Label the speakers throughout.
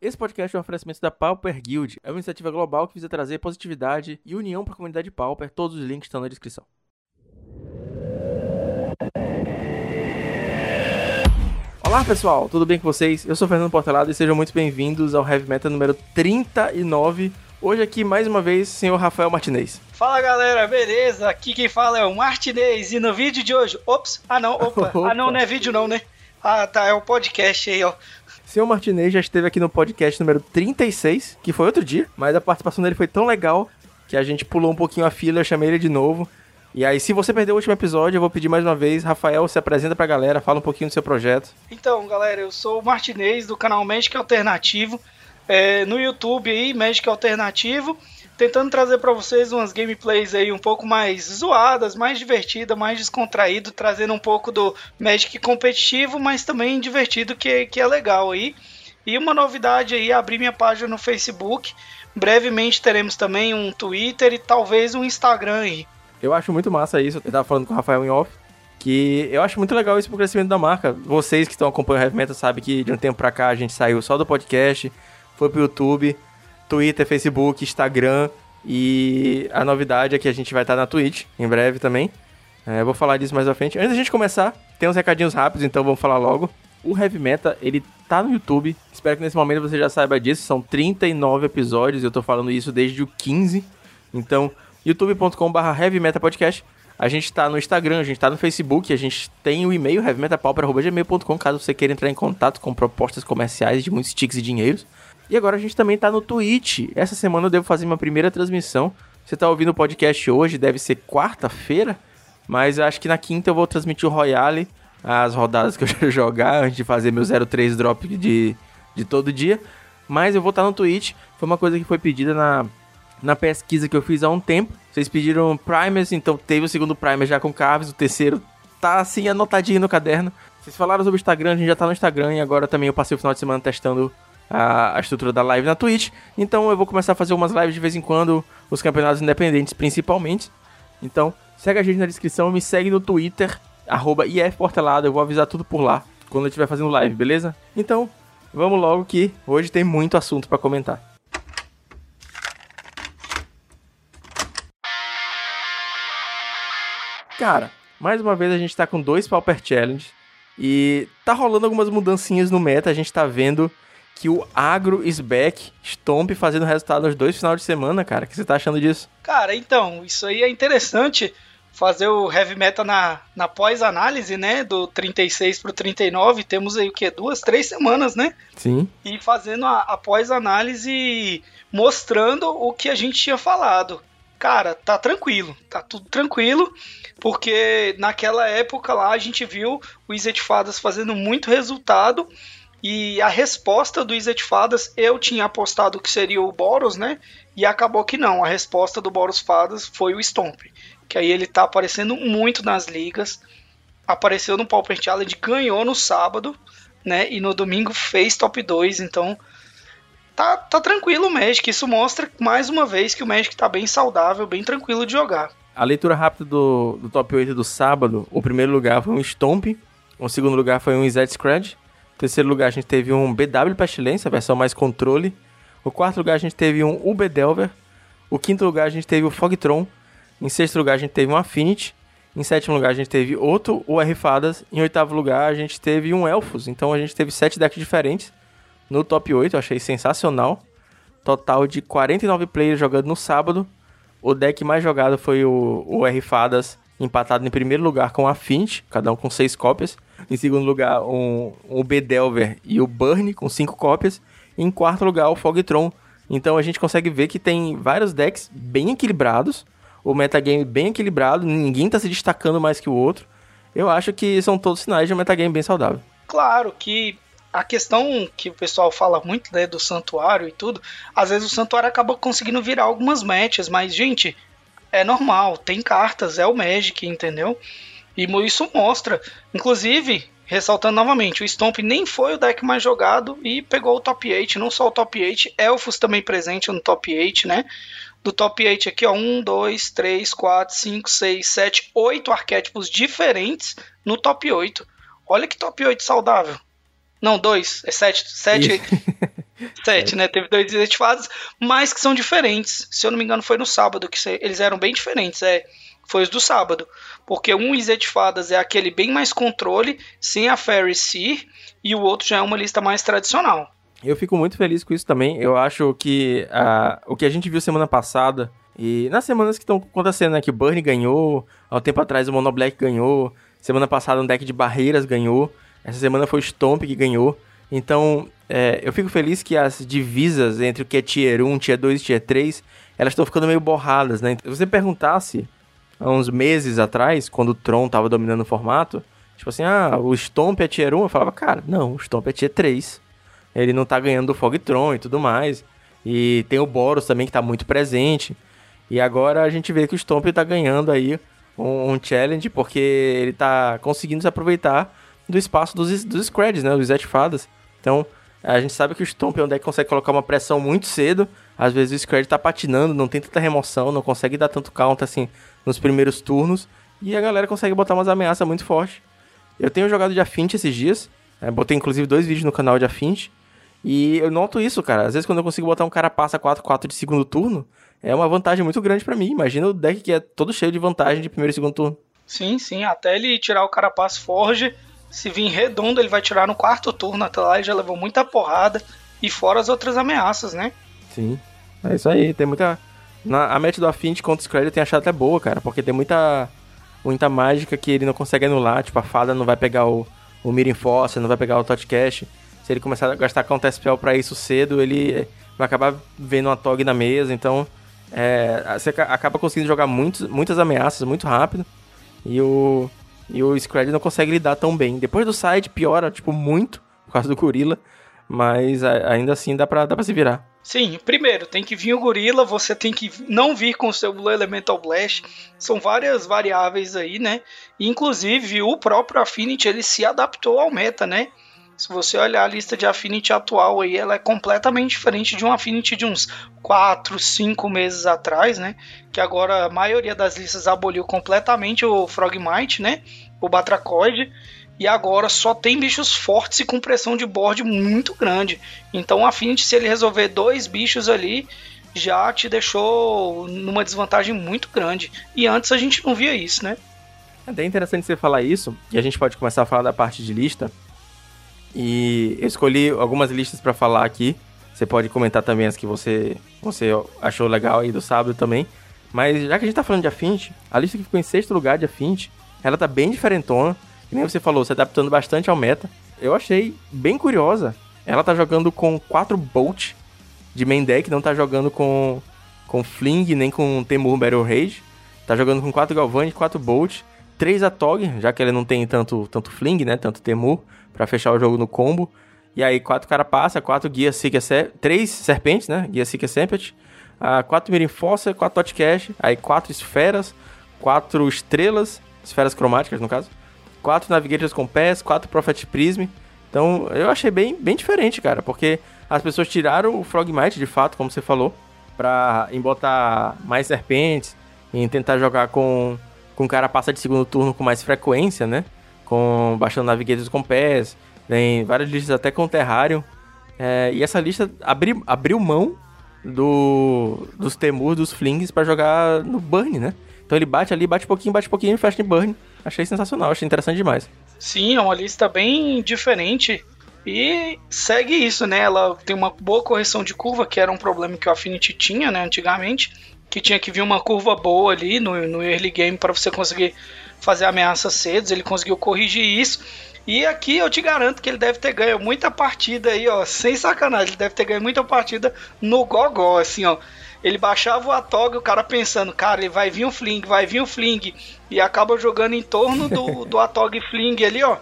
Speaker 1: Esse podcast é um oferecimento da Pauper Guild. É uma iniciativa global que visa trazer positividade e união para a comunidade Pauper. Todos os links estão na descrição. Olá pessoal, tudo bem com vocês? Eu sou o Fernando Portelado e sejam muito bem-vindos ao Heavy Metal número 39. Hoje aqui mais uma vez, senhor Rafael Martinez.
Speaker 2: Fala galera, beleza? Aqui quem fala é o Martinez e no vídeo de hoje, ops, ah não, opa, opa. ah não, não é vídeo não, né? Ah tá, é o podcast aí, ó.
Speaker 1: Senhor Martinez já esteve aqui no podcast número 36, que foi outro dia, mas a participação dele foi tão legal que a gente pulou um pouquinho a fila, eu chamei ele de novo. E aí, se você perdeu o último episódio, eu vou pedir mais uma vez, Rafael, se apresenta pra galera, fala um pouquinho do seu projeto.
Speaker 2: Então, galera, eu sou o Martinez do canal Magic Alternativo, é, no YouTube aí, Magic Alternativo tentando trazer para vocês umas gameplays aí um pouco mais zoadas, mais divertidas, mais descontraído, trazendo um pouco do Magic competitivo, mas também divertido, que, que é legal aí. E uma novidade aí, abri minha página no Facebook. Brevemente teremos também um Twitter e talvez um Instagram aí.
Speaker 1: Eu acho muito massa isso. Eu tava falando com o Rafael em off. Que eu acho muito legal isso pro crescimento da marca. Vocês que estão acompanhando o Heavy Metal sabem que de um tempo pra cá a gente saiu só do podcast, foi pro YouTube Twitter, Facebook, Instagram. E a novidade é que a gente vai estar na Twitch em breve também. É, vou falar disso mais à frente. Antes da gente começar, tem uns recadinhos rápidos, então vamos falar logo. O Heavy Meta, ele tá no YouTube. Espero que nesse momento você já saiba disso. São 39 episódios, eu tô falando isso desde o 15. Então, youtube.com.br Heavy Podcast. A gente tá no Instagram, a gente tá no Facebook, a gente tem o e-mail heavymetapauper.gmail.com caso você queira entrar em contato com propostas comerciais de muitos tics e dinheiros. E agora a gente também tá no Twitch. Essa semana eu devo fazer uma primeira transmissão. Você tá ouvindo o podcast hoje, deve ser quarta-feira, mas acho que na quinta eu vou transmitir o Royale, as rodadas que eu já jogar antes de fazer meu 03 drop de, de todo dia. Mas eu vou estar tá no Twitch. Foi uma coisa que foi pedida na, na pesquisa que eu fiz há um tempo. Vocês pediram primers, então teve o segundo primer já com Carves, o terceiro tá assim anotadinho no caderno. Vocês falaram sobre o Instagram, a gente já tá no Instagram e agora também eu passei o final de semana testando a, a, estrutura da live na Twitch. Então eu vou começar a fazer umas lives de vez em quando, os campeonatos independentes principalmente. Então segue a gente na descrição, me segue no Twitter, arroba IFPortelado, eu vou avisar tudo por lá quando eu estiver fazendo live, beleza? Então vamos logo que hoje tem muito assunto para comentar. Cara, mais uma vez a gente tá com dois Pauper Challenge e tá rolando algumas mudancinhas no meta, a gente tá vendo que o Agro is back, Stomp fazendo resultado nos dois finais de semana, cara. O que você tá achando disso?
Speaker 2: Cara, então, isso aí é interessante fazer o heavy metal na, na pós-análise, né? Do 36 pro 39. Temos aí o que? Duas, três semanas, né?
Speaker 1: Sim.
Speaker 2: E fazendo a, a pós-análise mostrando o que a gente tinha falado. Cara, tá tranquilo, tá tudo tranquilo, porque naquela época lá a gente viu o Izzet Fadas fazendo muito resultado e a resposta do Fadas, eu tinha apostado que seria o Boros, né? E acabou que não. A resposta do Boros Fadas foi o Stomp. Que aí ele tá aparecendo muito nas ligas. Apareceu no Pauper Challenge, ganhou no sábado, né? E no domingo fez top 2. Então tá, tá tranquilo o Magic. Isso mostra mais uma vez que o Magic tá bem saudável, bem tranquilo de jogar.
Speaker 1: A leitura rápida do, do top 8 do sábado, o primeiro lugar foi um Stomp, o segundo lugar foi um Izzet Scratch, terceiro lugar, a gente teve um BW Pestilência, versão mais controle. O quarto lugar, a gente teve um UB Delver. O quinto lugar, a gente teve o Fogtron. Em sexto lugar, a gente teve um Affinity. Em sétimo lugar, a gente teve outro UR Fadas. Em oitavo lugar, a gente teve um Elfos. Então, a gente teve sete decks diferentes no top 8. Eu achei sensacional. Total de 49 players jogando no sábado. O deck mais jogado foi o, o R Fadas, empatado em primeiro lugar com o Affinity, cada um com seis cópias. Em segundo lugar, um, um Bedelver e o Burn, com cinco cópias. E em quarto lugar, o Fogtron. Então a gente consegue ver que tem vários decks bem equilibrados. O metagame bem equilibrado, ninguém está se destacando mais que o outro. Eu acho que são todos sinais de um metagame bem saudável.
Speaker 2: Claro que a questão que o pessoal fala muito né, do santuário e tudo, às vezes o santuário acaba conseguindo virar algumas matches, mas, gente, é normal, tem cartas, é o Magic, entendeu? E isso mostra. Inclusive, ressaltando novamente, o Stomp nem foi o deck mais jogado e pegou o top 8, não só o top 8, Elfos também presente no top 8, né? Do top 8 aqui, ó, 1, 2, 3, 4, 5, 6, 7, 8 arquétipos diferentes no top 8. Olha que top 8 saudável. Não, 2, é 7, 7. Sete, né? Teve dois Fadas, mas que são diferentes. Se eu não me engano, foi no sábado que eles eram bem diferentes. É, foi os do sábado. Porque um Izzet Fadas é aquele bem mais controle, sem a Fairy Seer, e o outro já é uma lista mais tradicional.
Speaker 1: Eu fico muito feliz com isso também. Eu acho que uh, o que a gente viu semana passada e nas semanas que estão acontecendo, né? Que o Burn ganhou, há um tempo atrás o Mono Black ganhou, semana passada um deck de barreiras ganhou, essa semana foi o Stomp que ganhou. Então, é, eu fico feliz que as divisas entre o que é Tier 1, Tier 2 e Tier 3, elas estão ficando meio borradas, né? Se você perguntasse há uns meses atrás, quando o Tron tava dominando o formato, tipo assim, ah, o Stomp é Tier 1, eu falava, cara, não, o Stomp é Tier 3. Ele não tá ganhando do Fogtron e tudo mais. E tem o Boros também que tá muito presente. E agora a gente vê que o Stomp tá ganhando aí um, um challenge, porque ele tá conseguindo se aproveitar do espaço dos, dos Screds, né? Dos Fadas. Então, a gente sabe que o Stomp é um deck que consegue colocar uma pressão muito cedo. Às vezes o Scred tá patinando, não tem tanta remoção, não consegue dar tanto counter assim nos primeiros turnos. E a galera consegue botar umas ameaças muito fortes. Eu tenho jogado de Affinity esses dias. É, botei inclusive dois vídeos no canal de Affinity. E eu noto isso, cara. Às vezes quando eu consigo botar um cara passa 4-4 de segundo turno, é uma vantagem muito grande para mim. Imagina o deck que é todo cheio de vantagem de primeiro e segundo turno.
Speaker 2: Sim, sim. Até ele tirar o Carapace Forge, se vir redondo, ele vai tirar no quarto turno. Até lá ele já levou muita porrada. E fora as outras ameaças, né?
Speaker 1: Sim. É isso aí. Tem muita. Na, a match do Affinity contra o Scred eu tenho achado até boa, cara. Porque tem muita. Muita mágica que ele não consegue anular. Tipo, a fada não vai pegar o, o Mirin Force, não vai pegar o Cash. Se ele começar a gastar Counter Spell pra isso cedo, ele vai acabar vendo uma Tog na mesa. Então, é, você acaba conseguindo jogar muitos, muitas ameaças muito rápido. E o, e o Scred não consegue lidar tão bem. Depois do side piora, tipo, muito, por causa do gorila. Mas ainda assim dá pra, dá pra se virar.
Speaker 2: Sim, primeiro tem que vir o gorila, você tem que não vir com o seu Blue Elemental Blast. São várias variáveis aí, né? Inclusive o próprio Affinity ele se adaptou ao meta, né? Se você olhar a lista de Affinity atual aí, ela é completamente diferente de um Affinity de uns 4, 5 meses atrás, né? Que agora a maioria das listas aboliu completamente o Frogmite, né? O Batracoid. E agora só tem bichos fortes e com pressão de board muito grande. Então o Affinity, se ele resolver dois bichos ali, já te deixou numa desvantagem muito grande. E antes a gente não via isso, né?
Speaker 1: É bem interessante você falar isso, e a gente pode começar a falar da parte de lista, e eu escolhi algumas listas para falar aqui. Você pode comentar também as que você, você achou legal aí do sábado também. Mas já que a gente tá falando de Affinity, a lista que ficou em sexto lugar de Affinity, ela tá bem diferentona. Que nem você falou, se adaptando bastante ao meta. Eu achei bem curiosa. Ela tá jogando com 4 Bolt de main deck, não tá jogando com, com Fling nem com Temur Battle Rage. Tá jogando com 4 Galvani, 4 Bolt, 3 Atog, já que ele não tem tanto, tanto Fling, né? Tanto Temur para fechar o jogo no combo. E aí, quatro carapaça, quatro guia Seeker, três serpentes, né? Guia Seeker Serpent. Uh, quatro Mirim Fossa, quatro Totcash. Aí, quatro esferas, quatro estrelas, esferas cromáticas no caso. Quatro Navigators com pés, quatro Prophet Prism. Então, eu achei bem, bem diferente, cara, porque as pessoas tiraram o Frogmite, de fato, como você falou, pra em botar mais serpentes, em tentar jogar com, com carapaça de segundo turno com mais frequência, né? com baixando navigators com pés, tem várias listas até com Terrarium. É, e essa lista abri, abriu mão do, dos Temur, dos Flings para jogar no Burn, né? Então ele bate ali, bate pouquinho, bate pouquinho e fecha em Burn. Achei sensacional, achei interessante demais.
Speaker 2: Sim, é uma lista bem diferente e segue isso, né? Ela tem uma boa correção de curva, que era um problema que o Affinity tinha, né, antigamente, que tinha que vir uma curva boa ali no, no early game para você conseguir fazer ameaças cedo, ele conseguiu corrigir isso. E aqui eu te garanto que ele deve ter ganho muita partida aí, ó, sem sacanagem, ele deve ter ganho muita partida no gogó, assim, ó. Ele baixava o Atog, o cara pensando, cara, ele vai vir um fling, vai vir um fling, e acaba jogando em torno do, do Atog fling ali, ó.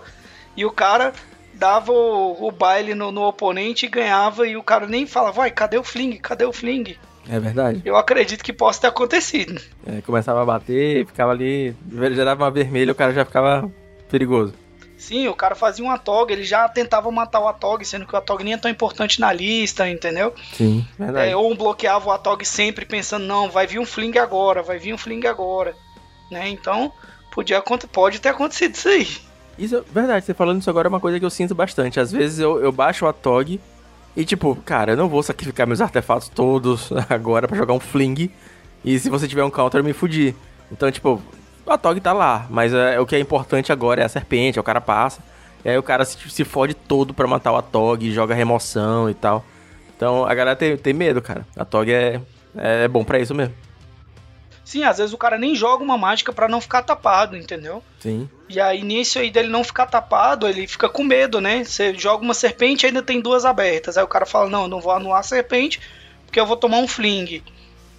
Speaker 2: E o cara dava o, o baile no, no, oponente e ganhava, e o cara nem falava, vai, cadê o fling, cadê o fling?
Speaker 1: É verdade.
Speaker 2: Eu acredito que possa ter acontecido.
Speaker 1: É, começava a bater, ficava ali, gerava uma vermelha, o cara já ficava perigoso.
Speaker 2: Sim, o cara fazia um Atog, ele já tentava matar o Atog, sendo que o Atog nem é tão importante na lista, entendeu?
Speaker 1: Sim, verdade.
Speaker 2: É, ou bloqueava o Atog sempre pensando, não, vai vir um Fling agora, vai vir um Fling agora. Né? Então, podia, pode ter acontecido isso aí.
Speaker 1: Isso é verdade, você falando isso agora é uma coisa que eu sinto bastante. Às vezes eu, eu baixo o Atog E tipo, cara, eu não vou sacrificar meus artefatos todos agora para jogar um fling. E se você tiver um counter, eu me fudir. Então, tipo, a Tog tá lá, mas é, o que é importante agora é a serpente, é o cara passa. E aí o cara se, se fode todo pra matar o Atog, joga remoção e tal. Então a galera tem, tem medo, cara. A Tog é, é bom para isso mesmo.
Speaker 2: Sim, às vezes o cara nem joga uma mágica para não ficar tapado, entendeu?
Speaker 1: Sim.
Speaker 2: E aí nisso aí dele não ficar tapado, ele fica com medo, né? Você joga uma serpente e ainda tem duas abertas. Aí o cara fala: "Não, não vou anular a serpente, porque eu vou tomar um fling".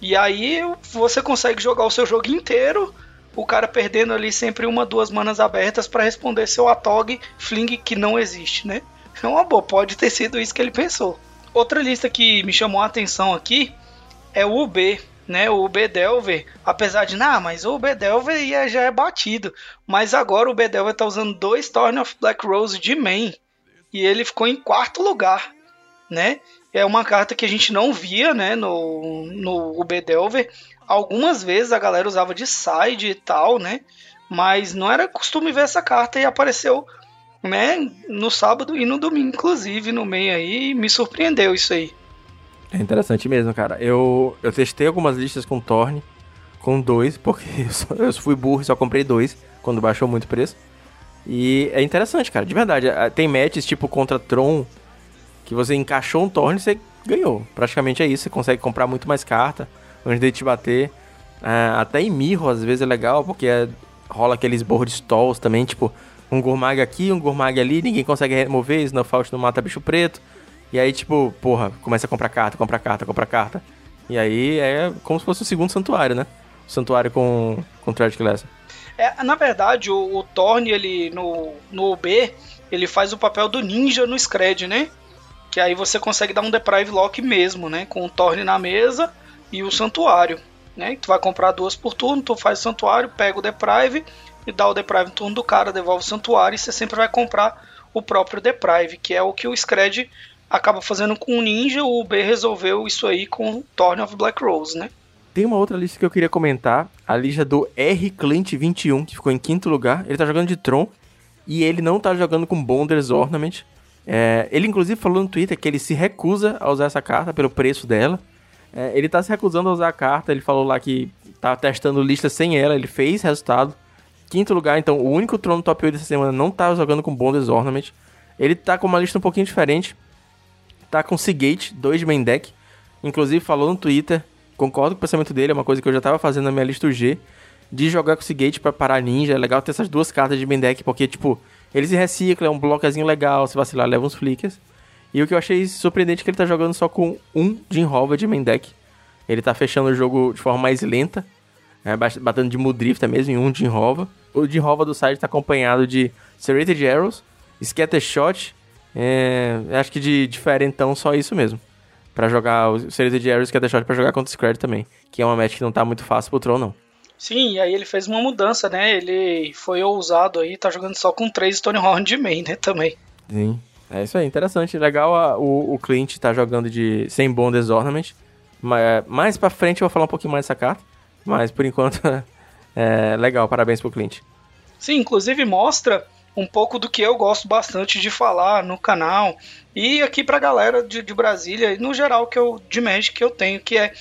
Speaker 2: E aí você consegue jogar o seu jogo inteiro, o cara perdendo ali sempre uma, duas manas abertas para responder seu Atog fling que não existe, né? É uma boa, pode ter sido isso que ele pensou. Outra lista que me chamou a atenção aqui é o UB né? O Bedelver, apesar de, não, mas o Bedelver já é batido. Mas agora o Bedelver tá usando dois Thorn of Black Rose de main. E ele ficou em quarto lugar, né? É uma carta que a gente não via, né, no, no Bedelver. Algumas vezes a galera usava de side e tal, né? Mas não era costume ver essa carta e apareceu, né, no sábado e no domingo, inclusive, no meio aí. Me surpreendeu isso aí.
Speaker 1: É interessante mesmo, cara. Eu, eu testei algumas listas com Torne, com dois, porque eu, só, eu fui burro e só comprei dois, quando baixou muito o preço. E é interessante, cara, de verdade. Tem matches tipo contra Tron, que você encaixou um Torne e você ganhou. Praticamente é isso, você consegue comprar muito mais carta antes de te bater. É, até em Mirro, às vezes, é legal, porque é, rola aqueles board stalls também, tipo, um Gourmag aqui, um Gourmag ali, ninguém consegue remover, Snowfault não mata bicho preto. E aí, tipo, porra, começa a comprar carta, comprar carta, comprar carta. E aí é como se fosse o segundo santuário, né? O santuário com, com Tragic Lesson.
Speaker 2: É, na verdade, o, o Thorn, ele no, no UB, ele faz o papel do ninja no Scred, né? Que aí você consegue dar um Deprive Lock mesmo, né? Com o Thorn na mesa e o santuário. Né? Tu vai comprar duas por turno, tu faz o santuário, pega o Deprive e dá o Deprive no turno do cara, devolve o santuário e você sempre vai comprar o próprio Deprive, que é o que o Scred acaba fazendo com o Ninja, o B resolveu isso aí com Thorn of Black Rose, né?
Speaker 1: Tem uma outra lista que eu queria comentar, a lista do R Clint 21, que ficou em quinto lugar. Ele tá jogando de Tron e ele não tá jogando com Bonders Ornament. É, ele inclusive falou no Twitter que ele se recusa a usar essa carta pelo preço dela. É, ele tá se recusando a usar a carta, ele falou lá que tá testando lista sem ela, ele fez resultado. Quinto lugar, então o único Tron top 8 dessa semana não tá jogando com Bonders Ornament. Ele tá com uma lista um pouquinho diferente tá com Seagate, 2 de main deck. Inclusive falou no Twitter, concordo com o pensamento dele, é uma coisa que eu já tava fazendo na minha lista G, de jogar com Seagate pra parar ninja. É legal ter essas duas cartas de main deck, porque, tipo, ele se recicla, é um bloquezinho legal, se vacilar leva uns flickers. E o que eu achei surpreendente é que ele tá jogando só com um Jim Hover de main deck. Ele tá fechando o jogo de forma mais lenta, é, batendo de Mudrifta mesmo em um Jim Hover. O Jim Hover do side tá acompanhado de Serrated Arrows, Scattershot é, acho que de diferentão só isso mesmo. para jogar o de Ares que é deixado pra jogar contra o Scred também. Que é uma match que não tá muito fácil pro Tron, não.
Speaker 2: Sim, e aí ele fez uma mudança, né? Ele foi ousado aí, tá jogando só com três Stonehorn de main, né? Também.
Speaker 1: Sim. É isso aí, interessante. Legal a, o, o Clint tá jogando de sem Bonders Ornament. Mas, mais pra frente eu vou falar um pouquinho mais dessa carta. Mas por enquanto é legal, parabéns pro Clint.
Speaker 2: Sim, inclusive mostra um pouco do que eu gosto bastante de falar no canal e aqui pra galera de, de Brasília e no geral que eu de Magic que eu tenho, que é,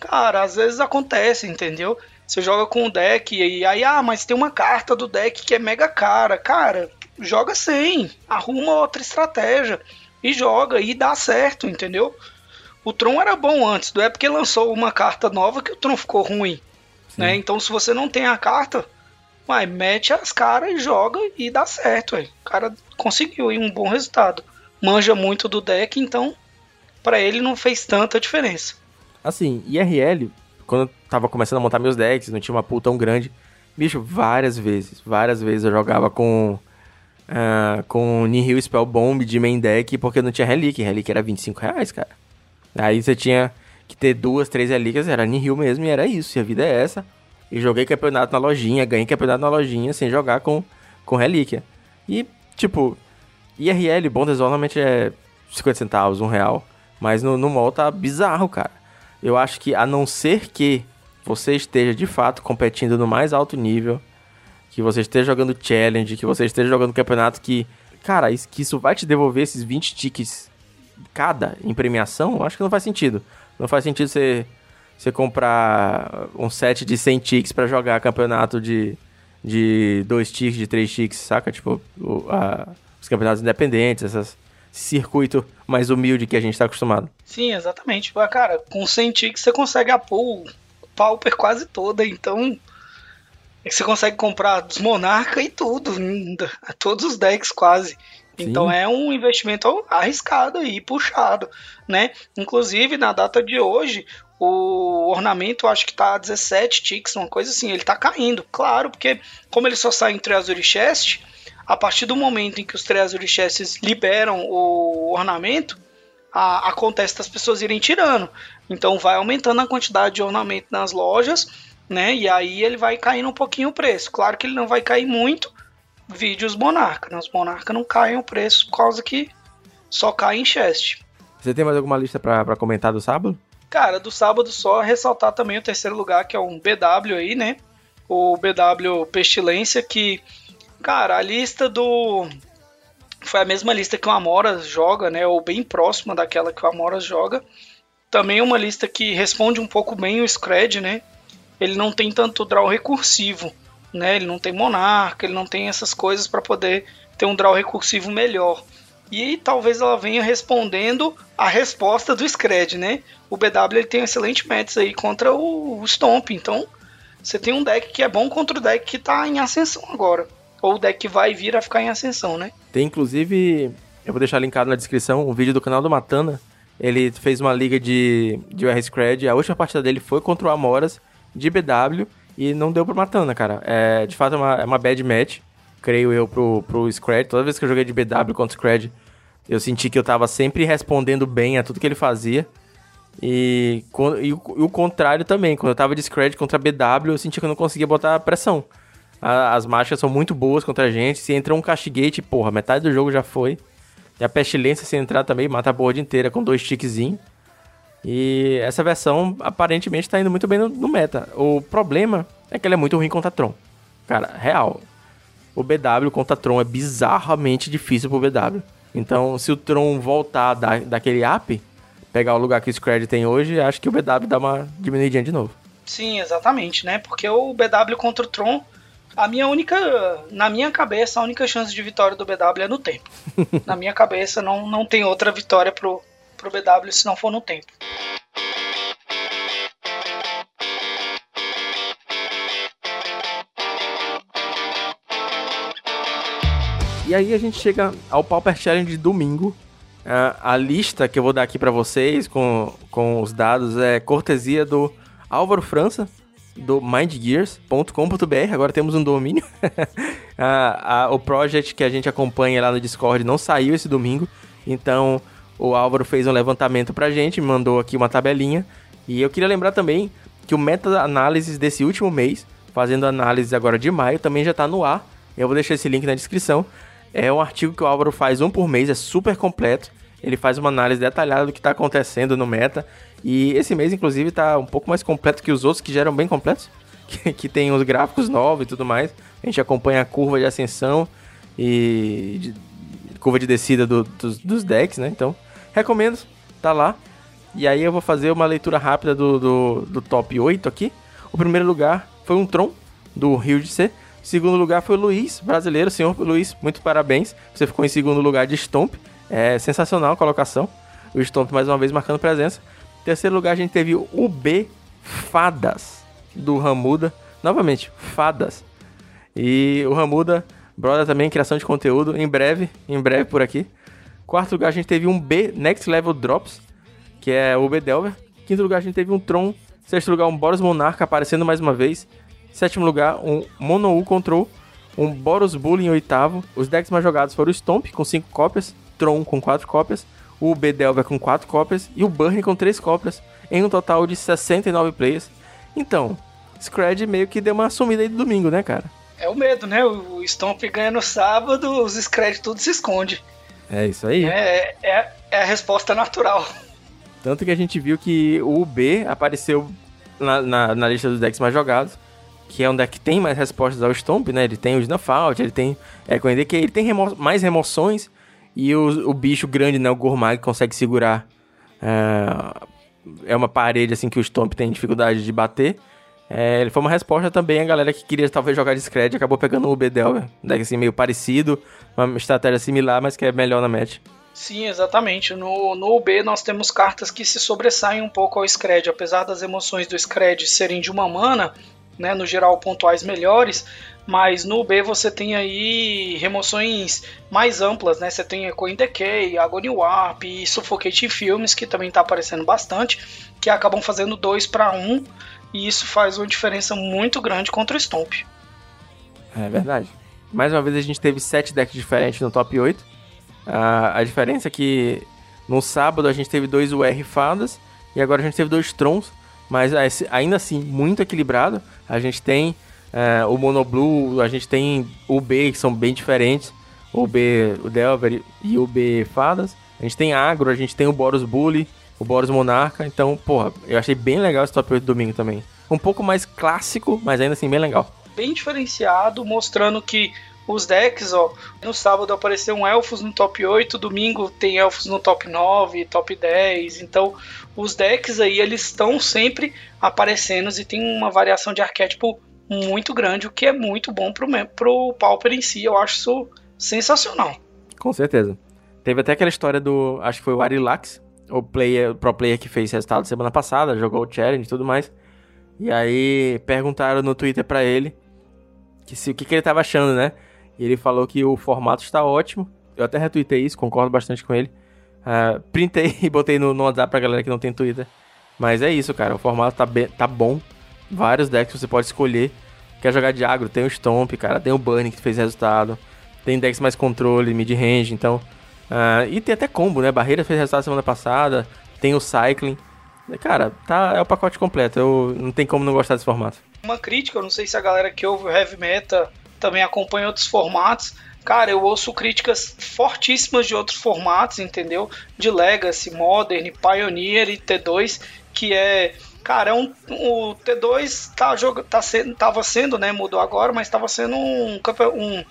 Speaker 2: cara, às vezes acontece, entendeu? Você joga com o deck e aí, ah, mas tem uma carta do deck que é mega cara. Cara, joga sem, arruma outra estratégia e joga e dá certo, entendeu? O Tron era bom antes, não é porque lançou uma carta nova que o Tron ficou ruim, né? Então se você não tem a carta, Uai, mete as caras e joga e dá certo, ué. O cara conseguiu aí um bom resultado. Manja muito do deck, então para ele não fez tanta diferença.
Speaker 1: Assim, IRL, quando eu tava começando a montar meus decks, não tinha uma pool tão grande. Bicho, várias vezes, várias vezes eu jogava com uh, com Nihil Spell Bomb de main deck porque não tinha Relic. Relic era 25 reais, cara. Aí você tinha que ter duas, três relíquias, era Nihil mesmo e era isso. E a vida é essa. E joguei campeonato na lojinha, ganhei campeonato na lojinha sem jogar com, com relíquia. E, tipo, IRL, bom normalmente é 50 centavos, um real. Mas no, no mall tá bizarro, cara. Eu acho que a não ser que você esteja de fato competindo no mais alto nível, que você esteja jogando challenge, que você esteja jogando campeonato que, cara, isso, que isso vai te devolver esses 20 tickets cada em premiação, acho que não faz sentido. Não faz sentido você, você comprar um set de 100 ticks para jogar campeonato de, de 2 ticks, de 3 ticks, saca? Tipo, o, a, os campeonatos independentes, essas, circuito mais humilde que a gente está acostumado.
Speaker 2: Sim, exatamente. Cara, com 100 ticks você consegue a pool Pauper quase toda, então você consegue comprar dos Monarca e tudo, todos os decks quase. Então é um investimento arriscado e puxado, né? Inclusive na data de hoje, o ornamento acho que tá 17 ticks, uma coisa assim, ele tá caindo, claro, porque como ele só sai em Treasury Chest, a partir do momento em que os Treasury Chests liberam o ornamento, a, acontece das pessoas irem tirando. Então vai aumentando a quantidade de ornamento nas lojas, né? E aí ele vai caindo um pouquinho o preço. Claro que ele não vai cair muito, vídeos Monarca. Né? Os Monarca não caem o preço por causa que só cai em chest.
Speaker 1: Você tem mais alguma lista para comentar do sábado?
Speaker 2: Cara, do sábado só ressaltar também o terceiro lugar, que é um BW aí, né? O BW Pestilência, que, cara, a lista do. Foi a mesma lista que o Amoras joga, né? Ou bem próxima daquela que o Amoras joga. Também uma lista que responde um pouco bem o Scred, né? Ele não tem tanto draw recursivo né? Ele não tem monarca, ele não tem essas coisas para poder ter um draw recursivo melhor. E talvez ela venha respondendo a resposta do Scred, né? O BW ele tem um excelente match aí contra o, o Stomp, então você tem um deck que é bom contra o deck que tá em ascensão agora. Ou o deck que vai vir a ficar em ascensão, né?
Speaker 1: Tem inclusive, eu vou deixar linkado na descrição, um vídeo do canal do Matana. Ele fez uma liga de, de Scred, a última partida dele foi contra o Amoras de BW e não deu pro Matana, cara. É, de fato, é uma, é uma bad match, creio eu, pro, pro Scred. Toda vez que eu joguei de BW contra o Scred, eu senti que eu tava sempre respondendo bem a tudo que ele fazia. E, e, o, e o contrário também, quando eu tava de Scred contra BW, eu senti que eu não conseguia botar pressão. A, as marchas são muito boas contra a gente. Se entra um Castigate, porra, metade do jogo já foi. E a Pestilência, se entrar também, mata a board inteira com dois tickzinhos. E essa versão aparentemente está indo muito bem no, no, meta. O problema é que ele é muito ruim contra Tron. Cara, real. O BW contra Tron é bizarramente difícil pro BW. Então, se o Tron voltar da, daquele app, pegar o lugar que o Scred tem hoje, acho que o BW dá uma diminuidinha de novo.
Speaker 2: Sim, exatamente, né? Porque o BW contra o Tron, a minha única. Na minha cabeça, a única chance de vitória do BW é no tempo. na minha cabeça, não, não tem outra vitória pro, pro BW se não for no tempo.
Speaker 1: E aí a gente chega ao Pauper Challenge de domingo. Uh, a lista que eu vou dar aqui para vocês com, com os dados é cortesia do Álvaro França, do mindgears.com.br. Agora temos um domínio. uh, uh, o project que a gente acompanha lá no Discord não saiu esse domingo. Então o Álvaro fez um levantamento pra gente, mandou aqui uma tabelinha. E eu queria lembrar também que o meta-análise desse último mês, fazendo análise agora de maio, também já tá no ar. Eu vou deixar esse link na descrição. É um artigo que o Álvaro faz um por mês, é super completo. Ele faz uma análise detalhada do que está acontecendo no meta. E esse mês, inclusive, está um pouco mais completo que os outros, que já eram bem completos. Que, que tem os gráficos novos e tudo mais. A gente acompanha a curva de ascensão e de, curva de descida do, dos, dos decks, né? Então, Recomendo, tá lá. E aí eu vou fazer uma leitura rápida do, do, do top 8 aqui. O primeiro lugar foi um Tron, do Rio de C. Segundo lugar foi o Luiz, brasileiro. Senhor Luiz, muito parabéns. Você ficou em segundo lugar de Stomp. É sensacional a colocação. O Stomp mais uma vez marcando presença. Terceiro lugar a gente teve o B Fadas, do Ramuda. Novamente, Fadas. E o Ramuda, brother também, criação de conteúdo. Em breve, em breve por aqui. Quarto lugar, a gente teve um B Next Level Drops, que é o B Delver. Quinto lugar, a gente teve um Tron. Sexto lugar, um Boros Monarca aparecendo mais uma vez. Sétimo lugar, um Mono U Control. Um Boros Bull em oitavo. Os decks mais jogados foram o Stomp com 5 cópias, Tron com 4 cópias, o B Delver com 4 cópias e o Burn com 3 cópias, em um total de 69 players. Então, Scred meio que deu uma sumida aí do domingo, né, cara?
Speaker 2: É o medo, né? O Stomp ganha no sábado, os Scred tudo se esconde.
Speaker 1: É isso aí.
Speaker 2: É, é, é a resposta natural.
Speaker 1: Tanto que a gente viu que o B apareceu na, na, na, lista dos decks mais jogados, que é um deck que tem mais respostas ao Stomp, né? Ele tem o Snuffout, ele tem é, com que ele tem remo mais remoções E o, o bicho grande, né? O Gourmag consegue segurar. É, é uma parede assim que o Stomp tem dificuldade de bater. É, ele foi uma resposta também a galera que queria talvez jogar de Scred acabou pegando o Bedel, deck assim meio parecido, uma estratégia similar, mas que é melhor na match.
Speaker 2: Sim, exatamente. No, no UB nós temos cartas que se sobressaem um pouco ao Scred, apesar das emoções do Scred serem de uma mana, né, no geral pontuais melhores, mas no B você tem aí remoções mais amplas, né? Você tem Echo Decay, Agony Warp e Suffocate Filmes, que também está aparecendo bastante, que acabam fazendo 2 para 1, e isso faz uma diferença muito grande contra o Stomp.
Speaker 1: É verdade. Mais uma vez a gente teve 7 decks diferentes no top 8. A, a diferença é que no sábado a gente teve dois UR fadas e agora a gente teve dois Trons, mas ainda assim muito equilibrado. A gente tem é, o Monoblue, a gente tem o B, que são bem diferentes. O B, o Delver e o B Fadas. A gente tem Agro, a gente tem o Boros Bully, o Boros Monarca. Então, porra, eu achei bem legal esse top 8 domingo também. Um pouco mais clássico, mas ainda assim bem legal.
Speaker 2: Bem diferenciado, mostrando que os decks, ó, no sábado apareceu um Elfos no top 8, domingo tem Elfos no top 9, top 10. Então, os decks aí, eles estão sempre aparecendo e tem uma variação de arquétipo muito grande, o que é muito bom pro, pro Pauper em si. Eu acho isso sensacional.
Speaker 1: Com certeza. Teve até aquela história do. Acho que foi o Arilax, o player, o pro player que fez resultado semana passada, jogou o challenge e tudo mais. E aí perguntaram no Twitter para ele que se, o que, que ele tava achando, né? E ele falou que o formato está ótimo. Eu até retuitei isso, concordo bastante com ele. Uh, printei e botei no, no WhatsApp pra galera que não tem Twitter. Mas é isso, cara. O formato tá, bem, tá bom vários decks você pode escolher. Quer jogar de agro? Tem o Stomp, cara. Tem o Bunny que fez resultado. Tem decks mais controle, mid-range, então... Uh, e tem até combo, né? Barreira fez resultado semana passada. Tem o Cycling. Cara, tá, é o pacote completo. Eu não tem como não gostar desse formato.
Speaker 2: Uma crítica, eu não sei se a galera que ouve o Heavy Meta também acompanha outros formatos. Cara, eu ouço críticas fortíssimas de outros formatos, entendeu? De Legacy, Modern, Pioneer e T2, que é Cara, é um, o T2 tá, tá sendo, tava sendo, né? Mudou agora, mas estava sendo um, um,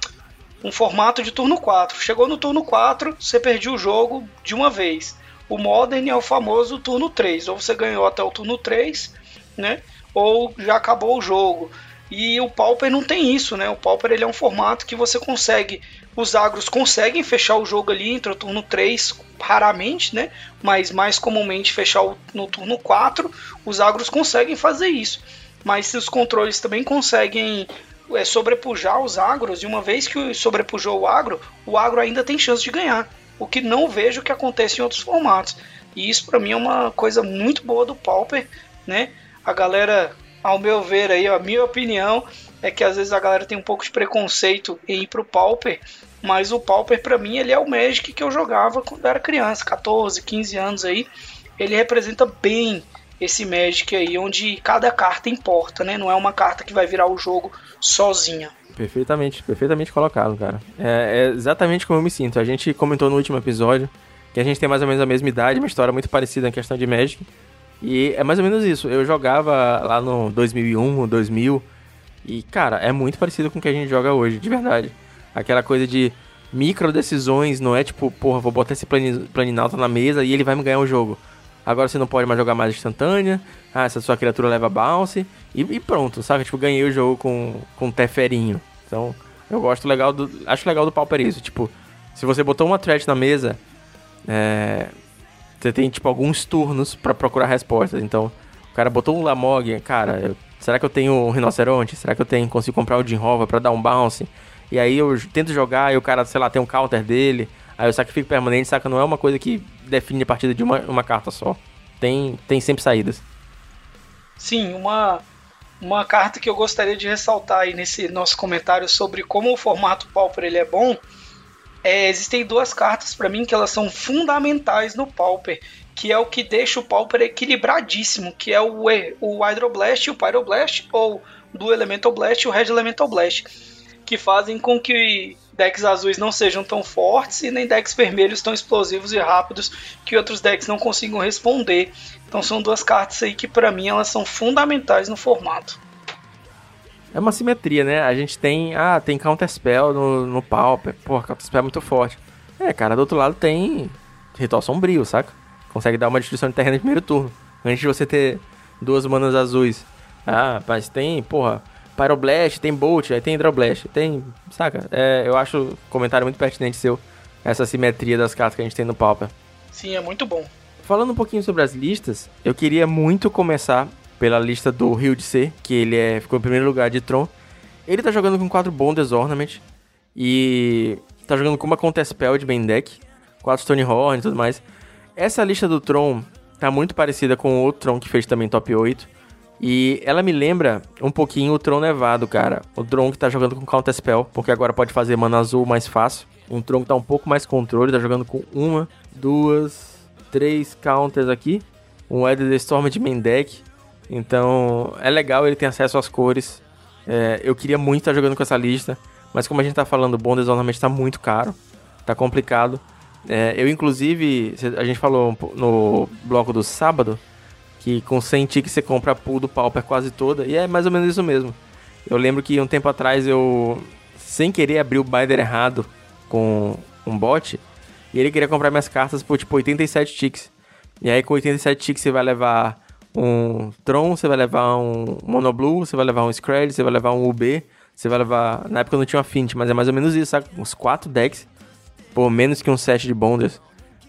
Speaker 2: um formato de turno 4. Chegou no turno 4, você perdeu o jogo de uma vez. O Modern é o famoso turno 3. Ou você ganhou até o turno 3, né? Ou já acabou o jogo. E o Pauper não tem isso, né? O Pauper ele é um formato que você consegue. Os agros conseguem fechar o jogo ali entre o turno 3, raramente, né? Mas mais comumente fechar o, no turno 4. Os agros conseguem fazer isso. Mas se os controles também conseguem é, sobrepujar os agros, e uma vez que sobrepujou o agro, o agro ainda tem chance de ganhar. O que não vejo que acontece em outros formatos. E isso para mim é uma coisa muito boa do Pauper, né? A galera ao meu ver aí, a minha opinião é que às vezes a galera tem um pouco de preconceito em ir pro Pauper, mas o Pauper para mim ele é o Magic que eu jogava quando era criança, 14, 15 anos aí. Ele representa bem esse Magic aí, onde cada carta importa, né? Não é uma carta que vai virar o jogo sozinha.
Speaker 1: Perfeitamente, perfeitamente colocado, cara. É, é, exatamente como eu me sinto. A gente comentou no último episódio que a gente tem mais ou menos a mesma idade, uma história muito parecida em questão de Magic. E é mais ou menos isso. Eu jogava lá no 2001, 2000. E, cara, é muito parecido com o que a gente joga hoje, de verdade. Aquela coisa de micro decisões, não é tipo, porra, vou botar esse planinalta na mesa e ele vai me ganhar o jogo. Agora você não pode mais jogar mais instantânea. Ah, essa sua criatura leva bounce. E, e pronto, sabe? Tipo, ganhei o jogo com, com teferinho. Então, eu gosto legal do. Acho legal do Pauper isso. Tipo, se você botou uma threat na mesa. É, você tem, tipo, alguns turnos para procurar respostas. Então, o cara botou um Lamog, cara, eu, será que eu tenho um rinoceronte? Será que eu tenho, consigo comprar o Jim Hova pra dar um bounce? E aí eu tento jogar e o cara, sei lá, tem um counter dele. Aí eu sacrifico permanente, saca? Não é uma coisa que define a partida de uma, uma carta só. Tem, tem sempre saídas.
Speaker 2: Sim, uma, uma carta que eu gostaria de ressaltar aí nesse nosso comentário sobre como o formato Pauper ele é bom é, existem duas cartas para mim que elas são fundamentais no Pauper, que é o que deixa o Pauper equilibradíssimo, que é o, o Hydroblast e o Pyroblast, ou do Elemental Blast e o Red Elemental Blast, que fazem com que decks azuis não sejam tão fortes e nem decks vermelhos tão explosivos e rápidos que outros decks não consigam responder. Então são duas cartas aí que para mim elas são fundamentais no formato
Speaker 1: é uma simetria, né? A gente tem, ah, tem Counterspell no, no Pauper. Pô, Counterspell é muito forte. É, cara, do outro lado tem Ritual Sombrio, saca? Consegue dar uma destruição de terreno no primeiro turno. Antes de você ter duas manas azuis. Ah, mas tem, porra, Pyroblast, tem Bolt, aí tem Hydroblast, tem. Saca? É, eu acho um comentário muito pertinente seu, essa simetria das cartas que a gente tem no Pauper.
Speaker 2: Sim, é muito bom.
Speaker 1: Falando um pouquinho sobre as listas, eu queria muito começar pela lista do Rio de C, que ele é, ficou em primeiro lugar de Tron. Ele tá jogando com 4 Bonders Ornament e tá jogando com uma Contespel de main deck, 4 Stone Horn e tudo mais. Essa lista do Tron tá muito parecida com o outro Tron que fez também top 8. E ela me lembra um pouquinho o Tron Nevado, cara. O Tron que tá jogando com Counter Spell, porque agora pode fazer mana azul mais fácil. Um Tron que tá um pouco mais controle, tá jogando com uma, duas, três counters aqui. Um Eder Storm de main deck. Então é legal, ele tem acesso às cores. É, eu queria muito estar jogando com essa lista, mas como a gente tá falando, o Bonders normalmente tá muito caro, tá complicado. É, eu, inclusive, a gente falou no bloco do sábado que com 100 tickets você compra a pool do Pauper quase toda, e é mais ou menos isso mesmo. Eu lembro que um tempo atrás eu, sem querer, abri o binder errado com um bot, e ele queria comprar minhas cartas por tipo 87 ticks. E aí com 87 ticks você vai levar um Tron, você vai levar um Monoblue, você vai levar um Scred, você vai levar um UB, você vai levar. Na época não tinha Affinity, mas é mais ou menos isso, sabe? Uns 4 decks por menos que um set de Bonders.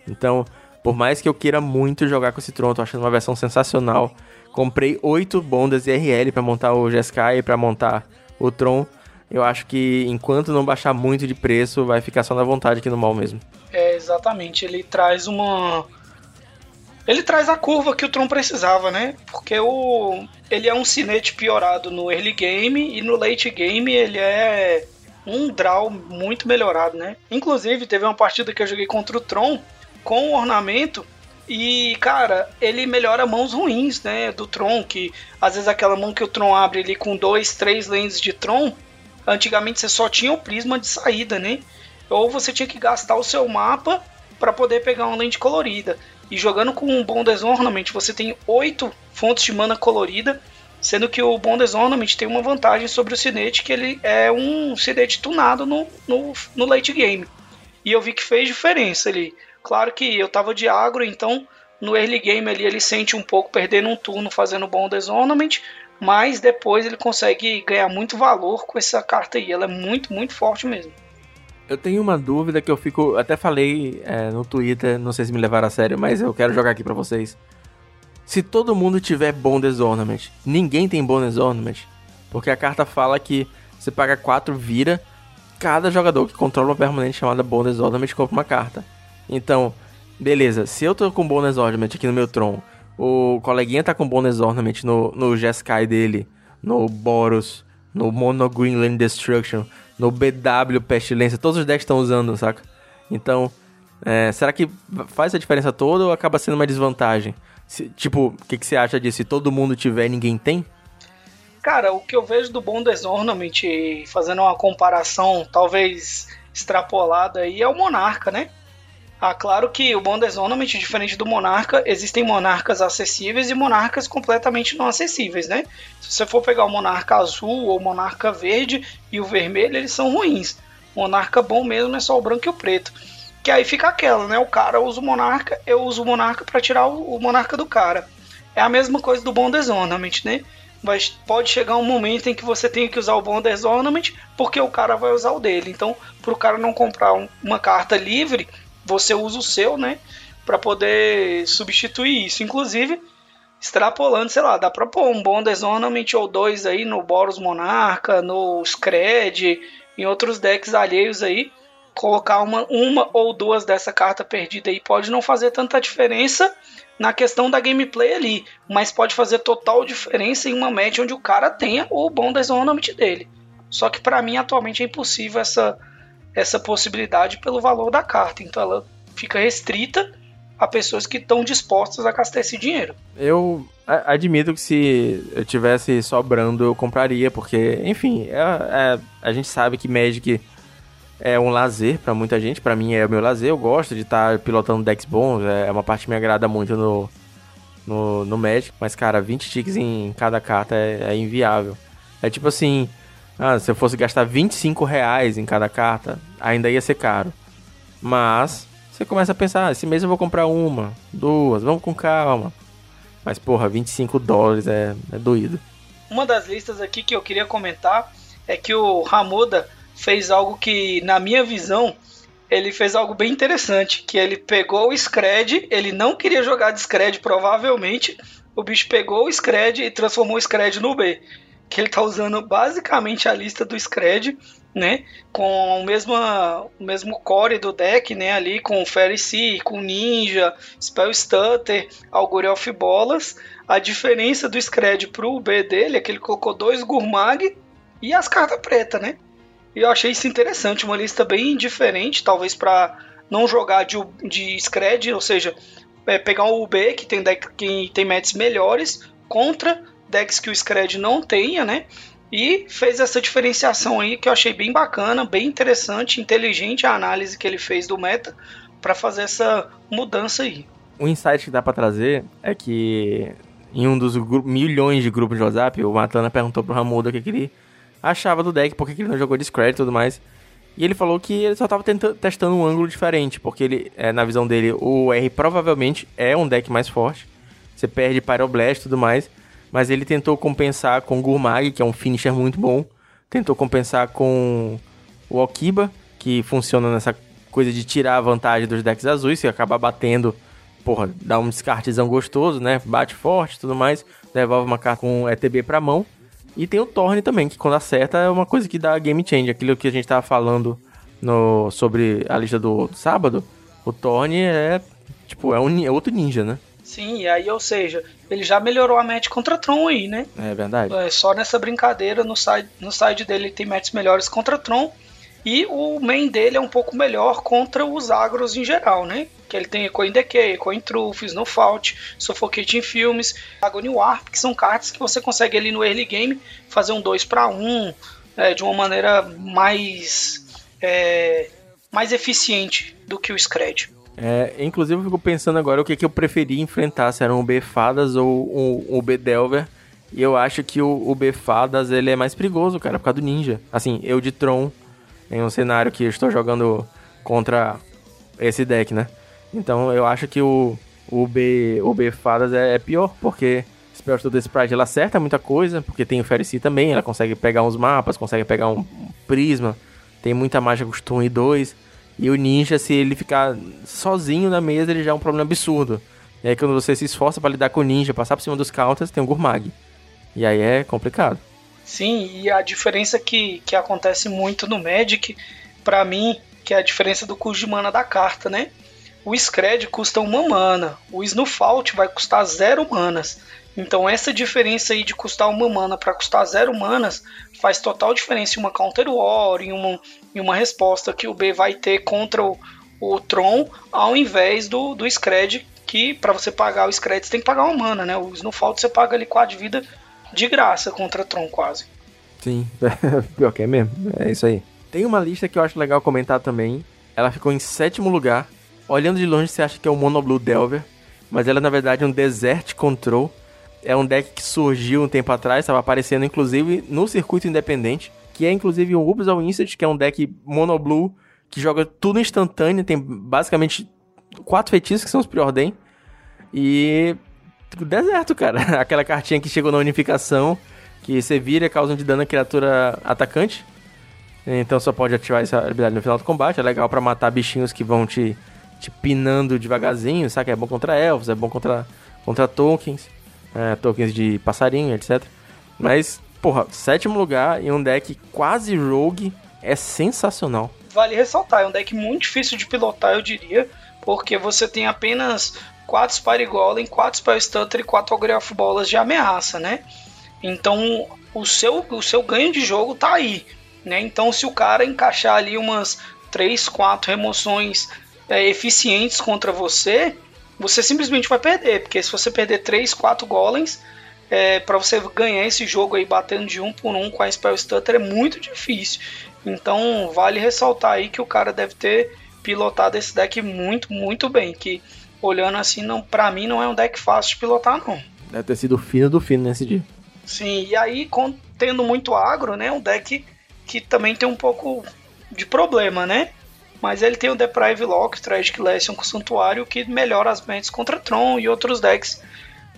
Speaker 1: Então, por mais que eu queira muito jogar com esse Tron, tô achando uma versão sensacional. Comprei 8 bondas IRL para montar o Jeskai e para montar o Tron. Eu acho que enquanto não baixar muito de preço, vai ficar só na vontade aqui no mall mesmo.
Speaker 2: É, exatamente. Ele traz uma. Ele traz a curva que o Tron precisava, né? Porque o... ele é um cinete piorado no early game e no late game ele é um draw muito melhorado, né? Inclusive, teve uma partida que eu joguei contra o Tron com ornamento. E, cara, ele melhora mãos ruins, né? Do Tron, que às vezes aquela mão que o Tron abre ali com dois, três lentes de Tron, antigamente você só tinha o prisma de saída, né? Ou você tinha que gastar o seu mapa para poder pegar uma lente colorida. E jogando com um Bonders Ornament, você tem oito fontes de mana colorida, sendo que o Bonders Ornament tem uma vantagem sobre o Cinete, que ele é um Cinete tunado no, no, no late game. E eu vi que fez diferença ali. Claro que eu tava de agro, então no early game ali ele sente um pouco perdendo um turno fazendo bom Ornament, mas depois ele consegue ganhar muito valor com essa carta aí. Ela é muito, muito forte mesmo.
Speaker 1: Eu tenho uma dúvida que eu fico. Até falei é, no Twitter, não sei se me levaram a sério, mas eu quero jogar aqui para vocês. Se todo mundo tiver Bondes Ornament, ninguém tem Bondes Ornament. Porque a carta fala que você paga 4 vira, cada jogador que controla uma permanente chamada Bondes Ornament compra uma carta. Então, beleza, se eu tô com Bonus Ornament aqui no meu Tron, o coleguinha tá com Bonus Ornament no, no Jeskai dele, no Boros, no Mono Greenland Destruction, no BW Pestilência, todos os decks estão usando, saca? Então, é, será que faz a diferença toda ou acaba sendo uma desvantagem? Se, tipo, o que, que você acha disso? Se todo mundo tiver ninguém tem?
Speaker 2: Cara, o que eu vejo do Bondes Ornament, fazendo uma comparação talvez extrapolada aí, é o Monarca, né? Ah, claro que o Bond Ornament, diferente do Monarca, existem monarcas acessíveis e monarcas completamente não acessíveis, né? Se você for pegar o Monarca azul ou o Monarca verde e o vermelho, eles são ruins. O monarca bom mesmo é só o branco e o preto. Que aí fica aquela, né? O cara usa o Monarca, eu uso o Monarca para tirar o, Monarca do cara. É a mesma coisa do Bond Ornament, né? Mas pode chegar um momento em que você tem que usar o Bond Ornament porque o cara vai usar o dele. Então, para o cara não comprar um, uma carta livre você usa o seu, né? Para poder substituir isso. Inclusive, extrapolando, sei lá, dá pra pôr um bom Ornament ou dois aí no Boros Monarca, no Scred, em outros decks alheios aí. Colocar uma, uma ou duas dessa carta perdida aí pode não fazer tanta diferença na questão da gameplay ali, mas pode fazer total diferença em uma match onde o cara tenha o bom Ornament dele. Só que para mim atualmente é impossível essa essa possibilidade pelo valor da carta. Então ela fica restrita a pessoas que estão dispostas a gastar esse dinheiro.
Speaker 1: Eu admito que se eu tivesse sobrando, eu compraria, porque, enfim, é, é, a gente sabe que Magic é um lazer para muita gente. para mim é o meu lazer. Eu gosto de estar tá pilotando decks bons, é, é uma parte que me agrada muito no, no, no Magic. Mas, cara, 20 ticks em cada carta é, é inviável. É tipo assim, ah, se eu fosse gastar 25 reais em cada carta, ainda ia ser caro. Mas você começa a pensar, ah, esse mês eu vou comprar uma, duas, vamos com calma. Mas porra, 25 dólares é, é doído.
Speaker 2: Uma das listas aqui que eu queria comentar é que o Ramoda fez algo que, na minha visão, ele fez algo bem interessante, que ele pegou o Scred, ele não queria jogar de Scred provavelmente, o bicho pegou o Scred e transformou o Scred no B. Que ele tá usando basicamente a lista do Scred, né? Com o mesmo, o mesmo core do deck, né? Ali com Fairy Sea, com Ninja, Spell Stutter, Augury of Bolas. A diferença do Scred pro B dele é que ele colocou dois Gurmag e as cartas pretas, né? E eu achei isso interessante, uma lista bem diferente, talvez para não jogar de, de Scred, ou seja, é, pegar o UB, que tem, deck, que tem matches melhores, contra decks que o Scred não tenha, né? E fez essa diferenciação aí que eu achei bem bacana, bem interessante, inteligente a análise que ele fez do meta para fazer essa mudança aí.
Speaker 1: Um insight que dá para trazer é que em um dos milhões de grupos de WhatsApp, o Matana perguntou pro Ramuda o que, que ele achava do deck, por que ele não jogou Discred e tudo mais. E ele falou que ele só tava testando um ângulo diferente, porque ele, é, na visão dele, o R provavelmente é um deck mais forte. Você perde Pyroblast e tudo mais. Mas ele tentou compensar com Gurmag, que é um finisher muito bom. Tentou compensar com o Okiba, que funciona nessa coisa de tirar a vantagem dos decks azuis. Você acaba batendo, porra, dá um descartezão gostoso, né? Bate forte tudo mais. Devolve uma carta com ETB pra mão. E tem o Torne também, que quando acerta é uma coisa que dá game change. Aquilo que a gente tava falando no, sobre a lista do, do sábado. O Torne é, tipo, é, um, é outro ninja, né?
Speaker 2: Sim, e aí, ou seja, ele já melhorou a match contra Tron aí, né?
Speaker 1: É verdade.
Speaker 2: É, só nessa brincadeira, no side, no side dele tem matches melhores contra Tron. E o main dele é um pouco melhor contra os agros em geral, né? Que ele tem Echo in Decay, Echo in Truth, Snowfault, Suffocate in Filmes, Agony Warp, que são cartas que você consegue ali no early game fazer um 2 para 1 é, de uma maneira mais, é, mais eficiente do que o Scred.
Speaker 1: É, inclusive eu fico pensando agora o que, que eu preferi enfrentar, se era um B Fadas ou um B Delver. E eu acho que o, o B Fadas ele é mais perigoso, cara, por causa do ninja. Assim, eu de Tron em um cenário que estou jogando contra esse deck, né? Então eu acho que o, o, B, o B Fadas é, é pior, porque Spell Study Sprite ela acerta muita coisa, porque tem o Ferici também, ela consegue pegar uns mapas, consegue pegar um, um prisma, tem muita mágica e 2. E o ninja, se ele ficar sozinho na mesa, ele já é um problema absurdo. E aí quando você se esforça para lidar com o ninja, passar por cima dos counters, tem o Gurmag. E aí é complicado.
Speaker 2: Sim, e a diferença que, que acontece muito no Magic, para mim, que é a diferença do custo de mana da carta, né? O Scred custa uma mana, o Snowfault vai custar zero manas. Então essa diferença aí de custar uma mana para custar zero manas faz total diferença em uma Counter War, em uma, em uma resposta que o B vai ter contra o, o Tron, ao invés do, do Scred, que para você pagar o Scred você tem que pagar uma mana, né? O Snowfault você paga ali 4 de vida de graça contra Tron, quase.
Speaker 1: Sim, pior que é mesmo. É isso aí. Tem uma lista que eu acho legal comentar também. Ela ficou em sétimo lugar. Olhando de longe, você acha que é o Mono Blue Delver. Mas ela, na verdade, é um Desert Control. É um deck que surgiu um tempo atrás, estava aparecendo inclusive no circuito independente. Que é inclusive um Ubs ao Instant, que é um deck Mono Blue que joga tudo instantâneo. Tem basicamente quatro feitiços que são os preordem. E Tipo, deserto, cara. Aquela cartinha que chegou na unificação, que você vira e causa um de dano à criatura atacante. Então só pode ativar essa habilidade no final do combate. É legal para matar bichinhos que vão te, te pinando devagarzinho, sabe? É bom contra elfos, é bom contra, contra tokens, é, tokens de passarinho, etc. Mas, porra, sétimo lugar em um deck quase rogue é sensacional.
Speaker 2: Vale ressaltar, é um deck muito difícil de pilotar, eu diria, porque você tem apenas 4 Spire Golem, 4 Spell Stutter e 4 Ogre of Bolas de ameaça, né? Então o seu, o seu ganho de jogo tá aí, né? Então se o cara encaixar ali umas 3, 4 remoções é, eficientes contra você, você simplesmente vai perder, porque se você perder 3, 4 golems, é, para você ganhar esse jogo aí batendo de um por um com a Spell Stutter é muito difícil. Então vale ressaltar aí que o cara deve ter pilotado esse deck muito, muito bem, que olhando assim, não, para mim não é um deck fácil de pilotar, não.
Speaker 1: Deve ter sido fino do fino nesse dia.
Speaker 2: Sim, e aí, tendo muito agro, né? Um deck que também tem um pouco de problema, né? Mas ele tem o Deprive Lock, Tragic Lesson com Santuário, que melhora as mentes contra Tron e outros decks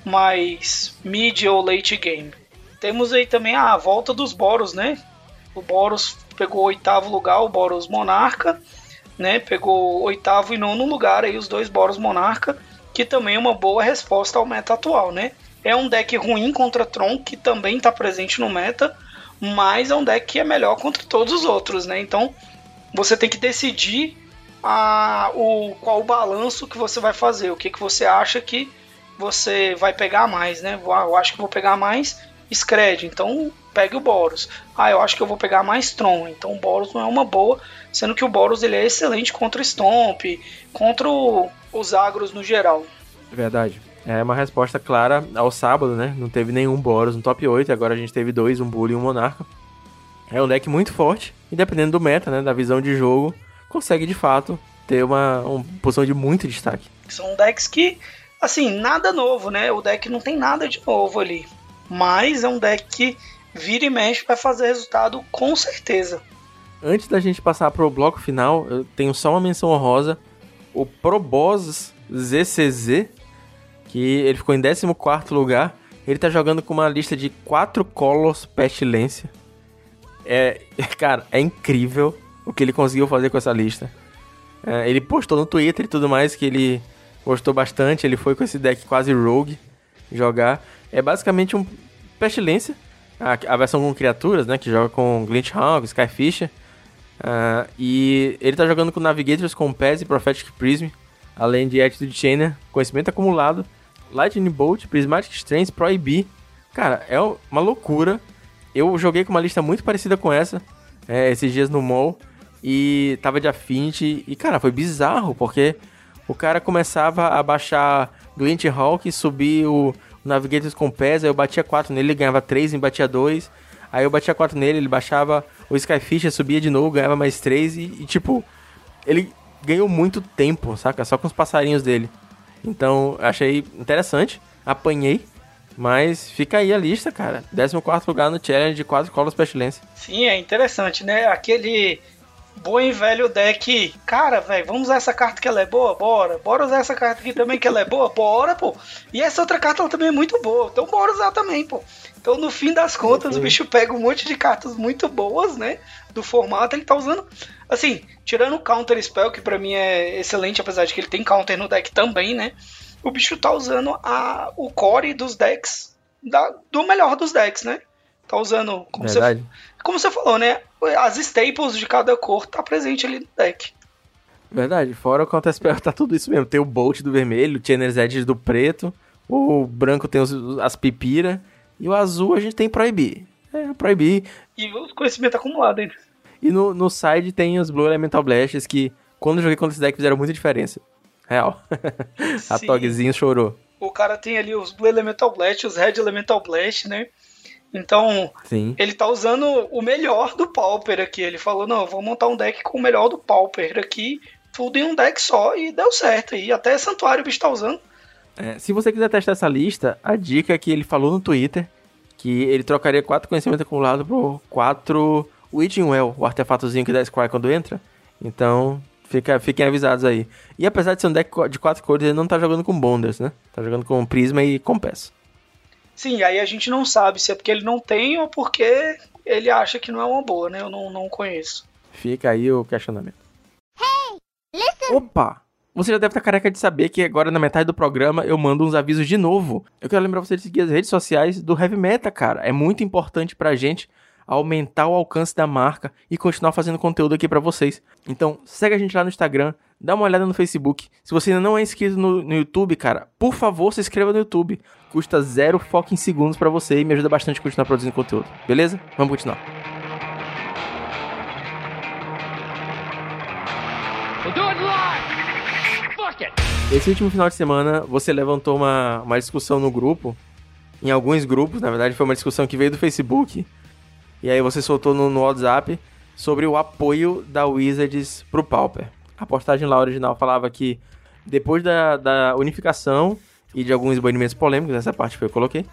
Speaker 2: mais mid ou late game. Temos aí também a volta dos Boros, né? O Boros pegou oitavo lugar, o Boros Monarca, né? Pegou oitavo e nono lugar aí os dois Boros Monarca, que também é uma boa resposta ao meta atual, né? É um deck ruim contra Tron, que também está presente no meta, mas é um deck que é melhor contra todos os outros, né? Então você tem que decidir a, o, qual o balanço que você vai fazer, o que, que você acha que você vai pegar mais, né? Ah, eu acho que vou pegar mais Scred, então pegue o Boros. Ah, eu acho que eu vou pegar mais Tron, então o Boros não é uma boa, sendo que o Boros ele é excelente contra Stomp, contra o, os agros no geral.
Speaker 1: Verdade. É uma resposta clara ao sábado, né? Não teve nenhum Boros no top 8, agora a gente teve dois, um Bully e um Monarca. É um deck muito forte, e dependendo do meta, né, da visão de jogo, consegue de fato ter uma, uma posição de muito destaque.
Speaker 2: São decks que, assim, nada novo, né? O deck não tem nada de novo ali. Mas é um deck que vira e mexe vai fazer resultado com certeza.
Speaker 1: Antes da gente passar pro bloco final, eu tenho só uma menção honrosa. O Proboss ZCZ, que ele ficou em 14 lugar. Ele tá jogando com uma lista de 4 Colors Pestilência. É, cara, é incrível o que ele conseguiu fazer com essa lista. É, ele postou no Twitter e tudo mais que ele gostou bastante. Ele foi com esse deck quase rogue jogar. É basicamente um Pestilência, a, a versão com criaturas, né? Que joga com Glint Hawk, Skyfisher. Uh, e ele tá jogando com Navigators, com Pez e Prophetic Prism, além de Attitude Chainer, conhecimento acumulado, Lightning Bolt, Prismatic Strength, Proib. Cara, é uma loucura eu joguei com uma lista muito parecida com essa é, esses dias no mall e tava de Affinity e, cara, foi bizarro porque o cara começava a baixar Glint Hawk, subir o Navigators com pés, aí eu batia 4 nele, ele ganhava 3 e batia 2. Aí eu batia 4 nele, ele baixava o Skyfish, subia de novo, ganhava mais 3 e, e, tipo, ele ganhou muito tempo, saca? Só com os passarinhos dele. Então, achei interessante, apanhei, mas fica aí a lista, cara. 14 lugar no challenge de 4 colas pestilência.
Speaker 2: Sim, é interessante, né? Aquele bom e velho deck. Cara, velho, vamos usar essa carta que ela é boa? Bora. Bora usar essa carta aqui também que ela é boa? Bora, pô. E essa outra carta ela também é muito boa. Então bora usar também, pô. Então, no fim das contas, o bicho pega um monte de cartas muito boas, né? Do formato, ele tá usando. Assim, tirando o Counter Spell, que para mim é excelente, apesar de que ele tem counter no deck também, né? o bicho tá usando a, o core dos decks da, do melhor dos decks, né? Tá usando, como você, como você falou, né? As staples de cada cor tá presente ali no deck.
Speaker 1: Verdade, fora o Counter Spell tá tudo isso mesmo. Tem o Bolt do vermelho, o Channers Edge do preto, o branco tem os, as pipira e o azul a gente tem Proibir. É, Proibir.
Speaker 2: E os conhecimentos acumulados ainda.
Speaker 1: E no, no side tem os Blue Elemental Blasts que, quando eu joguei contra esse deck, fizeram muita diferença. Real. a Togzinho chorou.
Speaker 2: O cara tem ali os Blue Elemental Blast, os Red Elemental Blast, né? Então, Sim. ele tá usando o melhor do Pauper aqui. Ele falou: não, eu vou montar um deck com o melhor do Pauper aqui, tudo em um deck só, e deu certo. E até Santuário o bicho tá usando.
Speaker 1: É, se você quiser testar essa lista, a dica é que ele falou no Twitter que ele trocaria quatro conhecimentos acumulados por quatro Witching Well, o artefatozinho que dá Scry quando entra. Então, Fica, fiquem avisados aí. E apesar de ser um deck de quatro cores, ele não tá jogando com Bonders, né? Tá jogando com Prisma e com Pass.
Speaker 2: Sim, aí a gente não sabe se é porque ele não tem ou porque ele acha que não é uma boa, né? Eu não, não conheço.
Speaker 1: Fica aí o questionamento. Hey, listen. Opa! Você já deve estar careca de saber que agora na metade do programa eu mando uns avisos de novo. Eu quero lembrar você de seguir as redes sociais do Heavy Meta, cara. É muito importante pra gente aumentar o alcance da marca e continuar fazendo conteúdo aqui para vocês. Então, segue a gente lá no Instagram, dá uma olhada no Facebook. Se você ainda não é inscrito no, no YouTube, cara, por favor, se inscreva no YouTube. Custa zero foco em segundos para você e me ajuda bastante a continuar produzindo conteúdo. Beleza? Vamos continuar. Esse último final de semana, você levantou uma, uma discussão no grupo, em alguns grupos, na verdade foi uma discussão que veio do Facebook, e aí você soltou no, no WhatsApp sobre o apoio da Wizards pro Pauper. A postagem lá original falava que depois da, da unificação e de alguns banimentos polêmicos, essa parte que eu coloquei,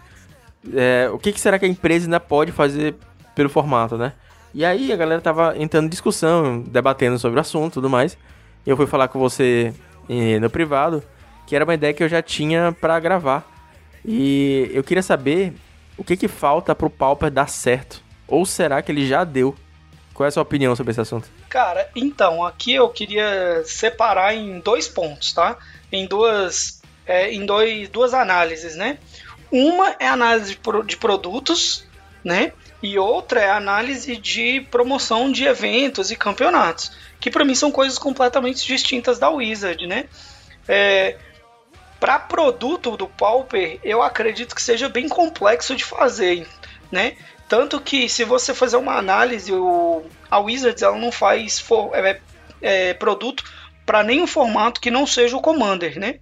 Speaker 1: é, o que, que, será que a empresa ainda pode fazer pelo formato, né? E aí a galera tava entrando em discussão, debatendo sobre o assunto e tudo mais. Eu fui falar com você eh, no privado, que era uma ideia que eu já tinha para gravar. E eu queria saber o que que falta pro Pauper dar certo. Ou será que ele já deu? Qual é a sua opinião sobre esse assunto?
Speaker 2: Cara, então, aqui eu queria separar em dois pontos, tá? Em duas, é, em dois, duas análises, né? Uma é análise de produtos, né? E outra é análise de promoção de eventos e campeonatos, que para mim são coisas completamente distintas da Wizard, né? É, para produto do Pauper, eu acredito que seja bem complexo de fazer, né? Tanto que se você fazer uma análise, o, a Wizards ela não faz for, é, é, produto para nenhum formato que não seja o Commander, né?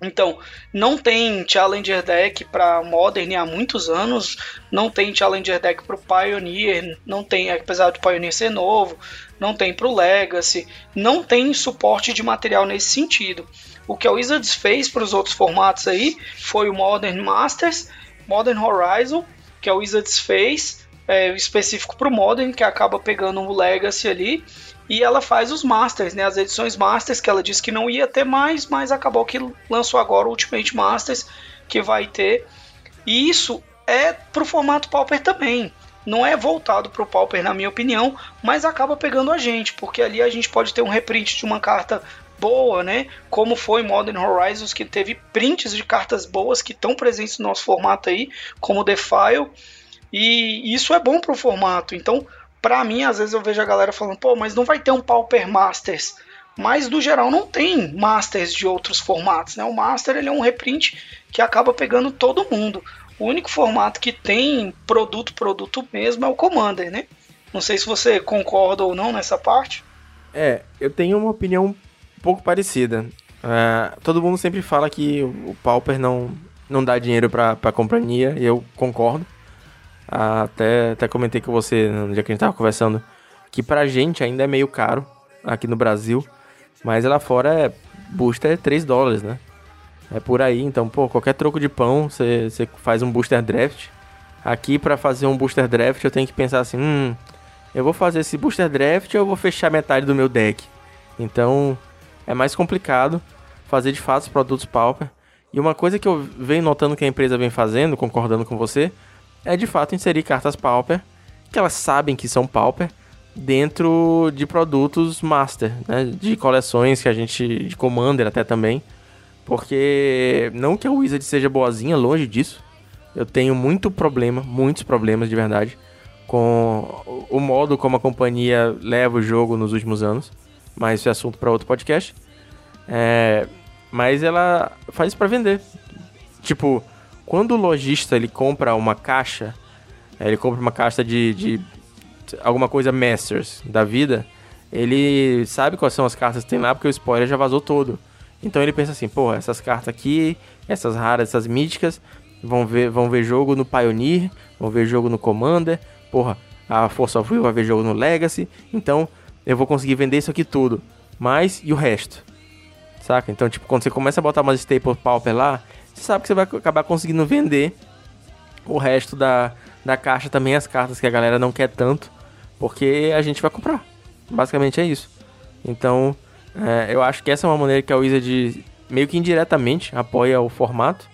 Speaker 2: Então, não tem Challenger Deck para Modern há muitos anos, não tem Challenger Deck para o Pioneer, não tem, apesar do Pioneer ser novo, não tem para o Legacy, não tem suporte de material nesse sentido. O que a Wizards fez para os outros formatos aí foi o Modern Masters, Modern Horizon que a Wizards fez, é, específico para o Modern, que acaba pegando o Legacy ali, e ela faz os Masters, né, as edições Masters, que ela disse que não ia ter mais, mas acabou que lançou agora o Ultimate Masters, que vai ter. E isso é para o formato Pauper também. Não é voltado para o Pauper, na minha opinião, mas acaba pegando a gente, porque ali a gente pode ter um reprint de uma carta boa, né? Como foi Modern Horizons, que teve prints de cartas boas que estão presentes no nosso formato aí, como Defile. E isso é bom para o formato. Então, para mim, às vezes eu vejo a galera falando, pô, mas não vai ter um Pauper Masters. Mas, no geral, não tem Masters de outros formatos, né? O Master ele é um reprint que acaba pegando todo mundo. O único formato que tem produto, produto mesmo é o Commander, né? Não sei se você concorda ou não nessa parte.
Speaker 1: É, eu tenho uma opinião um pouco parecida. É, todo mundo sempre fala que o Pauper não, não dá dinheiro pra, pra companhia, e eu concordo. Até, até comentei com você no dia que a gente tava conversando que pra gente ainda é meio caro aqui no Brasil, mas lá fora é booster é 3 dólares, né? É por aí, então, pô, qualquer troco de pão, você faz um booster draft. Aqui, para fazer um booster draft, eu tenho que pensar assim: hum, eu vou fazer esse booster draft ou eu vou fechar metade do meu deck? Então, é mais complicado fazer de fato os produtos Pauper. E uma coisa que eu venho notando que a empresa vem fazendo, concordando com você, é de fato inserir cartas Pauper, que elas sabem que são Pauper, dentro de produtos Master, né? De coleções que a gente. de Commander até também. Porque não que a Wizard seja boazinha, longe disso. Eu tenho muito problema, muitos problemas de verdade, com o modo como a companhia leva o jogo nos últimos anos mas esse é assunto para outro podcast. É, mas ela faz para vender. Tipo, quando o lojista ele compra uma caixa, ele compra uma caixa de, de alguma coisa Masters da vida, ele sabe quais são as cartas que tem lá, porque o spoiler já vazou todo. Então ele pensa assim, pô, essas cartas aqui, essas raras, essas míticas, vão ver, vão ver jogo no Pioneer, vão ver jogo no Commander, porra, a Force of Will vai ver jogo no Legacy, então eu vou conseguir vender isso aqui tudo. Mas e o resto? Saca? Então, tipo, quando você começa a botar umas staple pauper lá, você sabe que você vai acabar conseguindo vender o resto da, da caixa também, as cartas que a galera não quer tanto, porque a gente vai comprar. Basicamente é isso. Então, é, eu acho que essa é uma maneira que a Wizard meio que indiretamente apoia o formato.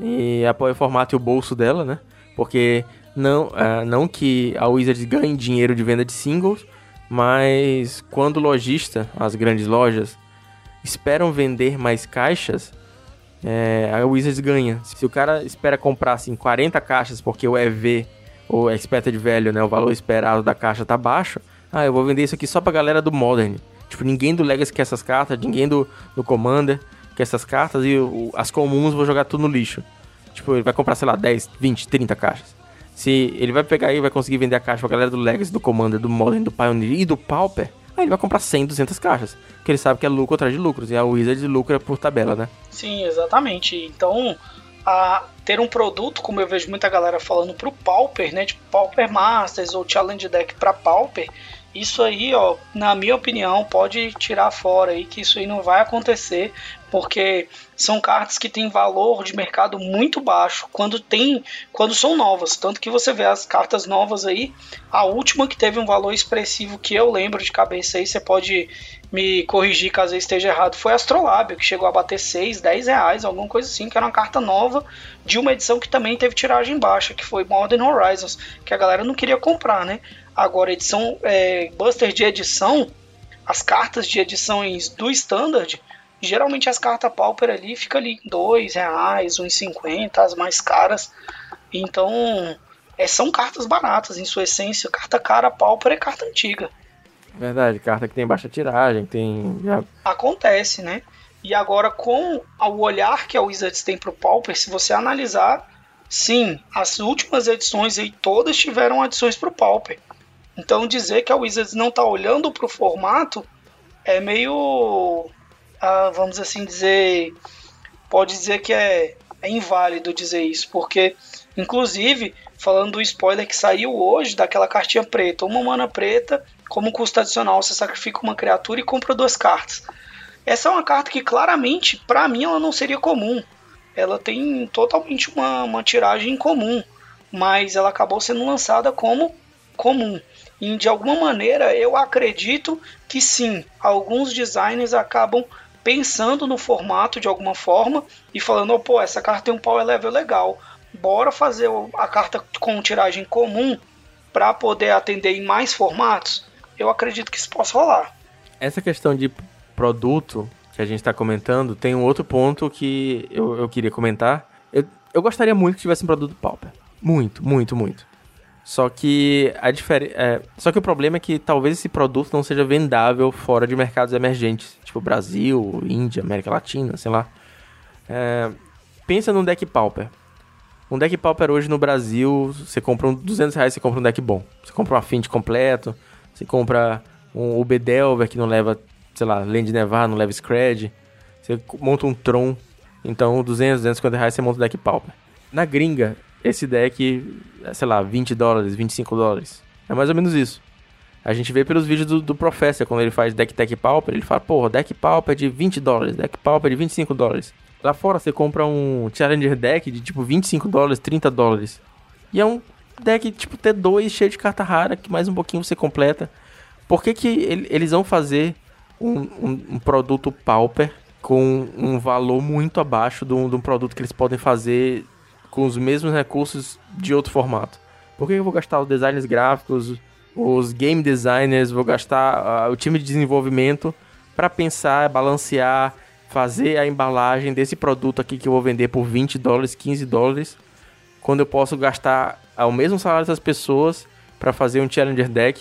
Speaker 1: E apoia o formato e o bolso dela, né? Porque não, é, não que a Wizard ganhe dinheiro de venda de singles, mas quando o lojista, as grandes lojas, esperam vender mais caixas, é, a Wizards ganha. Se o cara espera comprar assim 40 caixas porque o EV, ou Expected Value, né, o valor esperado da caixa tá baixo, ah, eu vou vender isso aqui só pra galera do Modern. Tipo, ninguém do Legacy quer essas cartas, ninguém do, do Commander quer essas cartas e o, as comuns vou jogar tudo no lixo. Tipo, ele vai comprar, sei lá, 10, 20, 30 caixas. Se ele vai pegar e vai conseguir vender a caixa pra galera do Legacy, do Commander, do Modern, do Pioneer e do Pauper, aí ele vai comprar 100, 200 caixas. Que ele sabe que é lucro atrás de lucros. E a Wizard lucra por tabela, né?
Speaker 2: Sim, exatamente. Então, a ter um produto, como eu vejo muita galera falando pro Pauper, né? Tipo Pauper Masters ou Challenge Deck pra Pauper. Isso aí, ó, na minha opinião, pode tirar fora aí que isso aí não vai acontecer porque são cartas que têm valor de mercado muito baixo quando tem quando são novas. Tanto que você vê as cartas novas aí a última que teve um valor expressivo que eu lembro de cabeça aí você pode me corrigir caso eu esteja errado foi Astrolábio que chegou a bater 6, 10 reais alguma coisa assim que era uma carta nova de uma edição que também teve tiragem baixa que foi Modern Horizons que a galera não queria comprar né? Agora edição é, Buster de edição as cartas de edições do Standard Geralmente as cartas Pauper ali fica ali dois reais, uns cinquenta, as mais caras. Então é, são cartas baratas em sua essência. Carta cara Pauper é carta antiga.
Speaker 1: Verdade, carta que tem baixa tiragem, tem.
Speaker 2: Acontece, né? E agora, com o olhar que a Wizards tem pro Pauper, se você analisar, sim, as últimas edições aí todas tiveram adições pro Pauper. Então dizer que a Wizards não tá olhando pro formato é meio vamos assim dizer, pode dizer que é, é inválido dizer isso, porque, inclusive, falando do spoiler que saiu hoje daquela cartinha preta, uma mana preta, como custo adicional, você sacrifica uma criatura e compra duas cartas. Essa é uma carta que claramente, para mim, ela não seria comum. Ela tem totalmente uma, uma tiragem comum, mas ela acabou sendo lançada como comum. E de alguma maneira eu acredito que sim, alguns designers acabam pensando no formato de alguma forma e falando, oh, pô, essa carta tem um power level legal, bora fazer a carta com tiragem comum para poder atender em mais formatos, eu acredito que isso possa rolar.
Speaker 1: Essa questão de produto que a gente está comentando, tem um outro ponto que eu, eu queria comentar. Eu, eu gostaria muito que tivesse um produto Pauper. Muito, muito, muito. Só que a diferença. É, só que o problema é que talvez esse produto não seja vendável fora de mercados emergentes, tipo Brasil, Índia, América Latina, sei lá. É, pensa num deck Pauper. Um deck Pauper hoje no Brasil, você compra um 200 reais, você compra um deck bom. Você compra um Affinity completo, você compra um UB Delver que não leva, sei lá, Land Nevar, não leva Scred. Você monta um Tron, então 200, 250 reais você monta um deck Pauper. Na gringa, esse deck, sei lá, 20 dólares, 25 dólares. É mais ou menos isso. A gente vê pelos vídeos do, do Professor, quando ele faz deck Tech Pauper, ele fala, porra, deck Pauper de 20 dólares, deck Pauper de 25 dólares. Lá fora você compra um Challenger deck de tipo 25 dólares, 30 dólares. E é um deck tipo T2 cheio de carta rara, que mais um pouquinho você completa. Por que, que ele, eles vão fazer um, um, um, produto Pauper com um valor muito abaixo de um, produto que eles podem fazer com os mesmos recursos de outro formato. Por que eu vou gastar os designers gráficos, os game designers, vou gastar uh, o time de desenvolvimento para pensar, balancear, fazer a embalagem desse produto aqui que eu vou vender por 20 dólares, 15 dólares, quando eu posso gastar o mesmo salário dessas pessoas para fazer um Challenger Deck,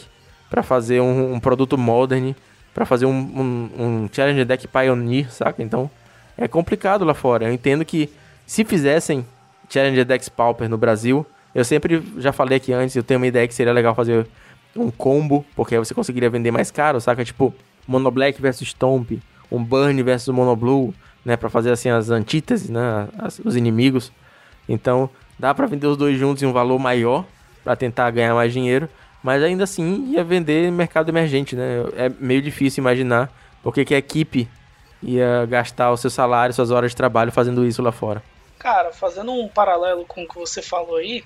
Speaker 1: para fazer um, um, produto modern, para fazer um, um, um Challenger Deck Pioneer, saca? Então é complicado lá fora. Eu entendo que se fizessem Challenger Dex Pauper no Brasil. Eu sempre já falei aqui antes, eu tenho uma ideia que seria legal fazer um combo, porque aí você conseguiria vender mais caro, saca? Tipo, Mono Black versus Stomp, um Burn versus Mono Blue, né? Pra fazer assim as antíteses, né? As, os inimigos. Então, dá para vender os dois juntos em um valor maior, para tentar ganhar mais dinheiro, mas ainda assim ia vender mercado emergente, né? É meio difícil imaginar porque que a equipe ia gastar o seu salário, suas horas de trabalho fazendo isso lá fora.
Speaker 2: Cara, fazendo um paralelo com o que você falou aí,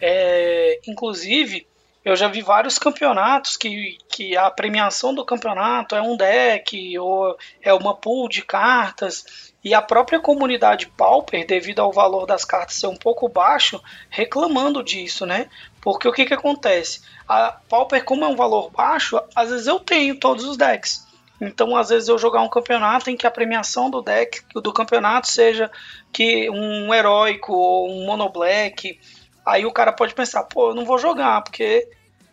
Speaker 2: é, inclusive eu já vi vários campeonatos que, que a premiação do campeonato é um deck ou é uma pool de cartas e a própria comunidade Pauper, devido ao valor das cartas ser um pouco baixo, reclamando disso, né? Porque o que, que acontece? A Pauper, como é um valor baixo, às vezes eu tenho todos os decks. Então, às vezes eu jogar um campeonato em que a premiação do deck do campeonato seja que um heróico ou um mono black, aí o cara pode pensar, pô, eu não vou jogar porque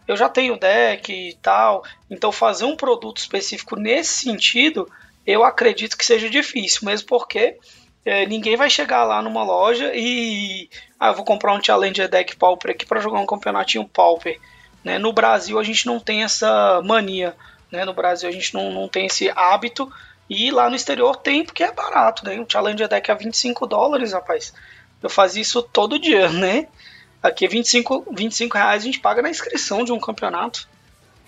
Speaker 2: eu já tenho deck e tal. Então, fazer um produto específico nesse sentido, eu acredito que seja difícil, mesmo porque é, ninguém vai chegar lá numa loja e ah, eu vou comprar um Challenger Deck Pauper aqui para jogar um campeonatinho Pauper. Né? No Brasil a gente não tem essa mania. Né? No Brasil a gente não, não tem esse hábito. E lá no exterior tem, porque é barato, né? Um Challenger Deck a 25 dólares, rapaz. Eu fazia isso todo dia, né? Aqui 25, 25 reais a gente paga na inscrição de um campeonato.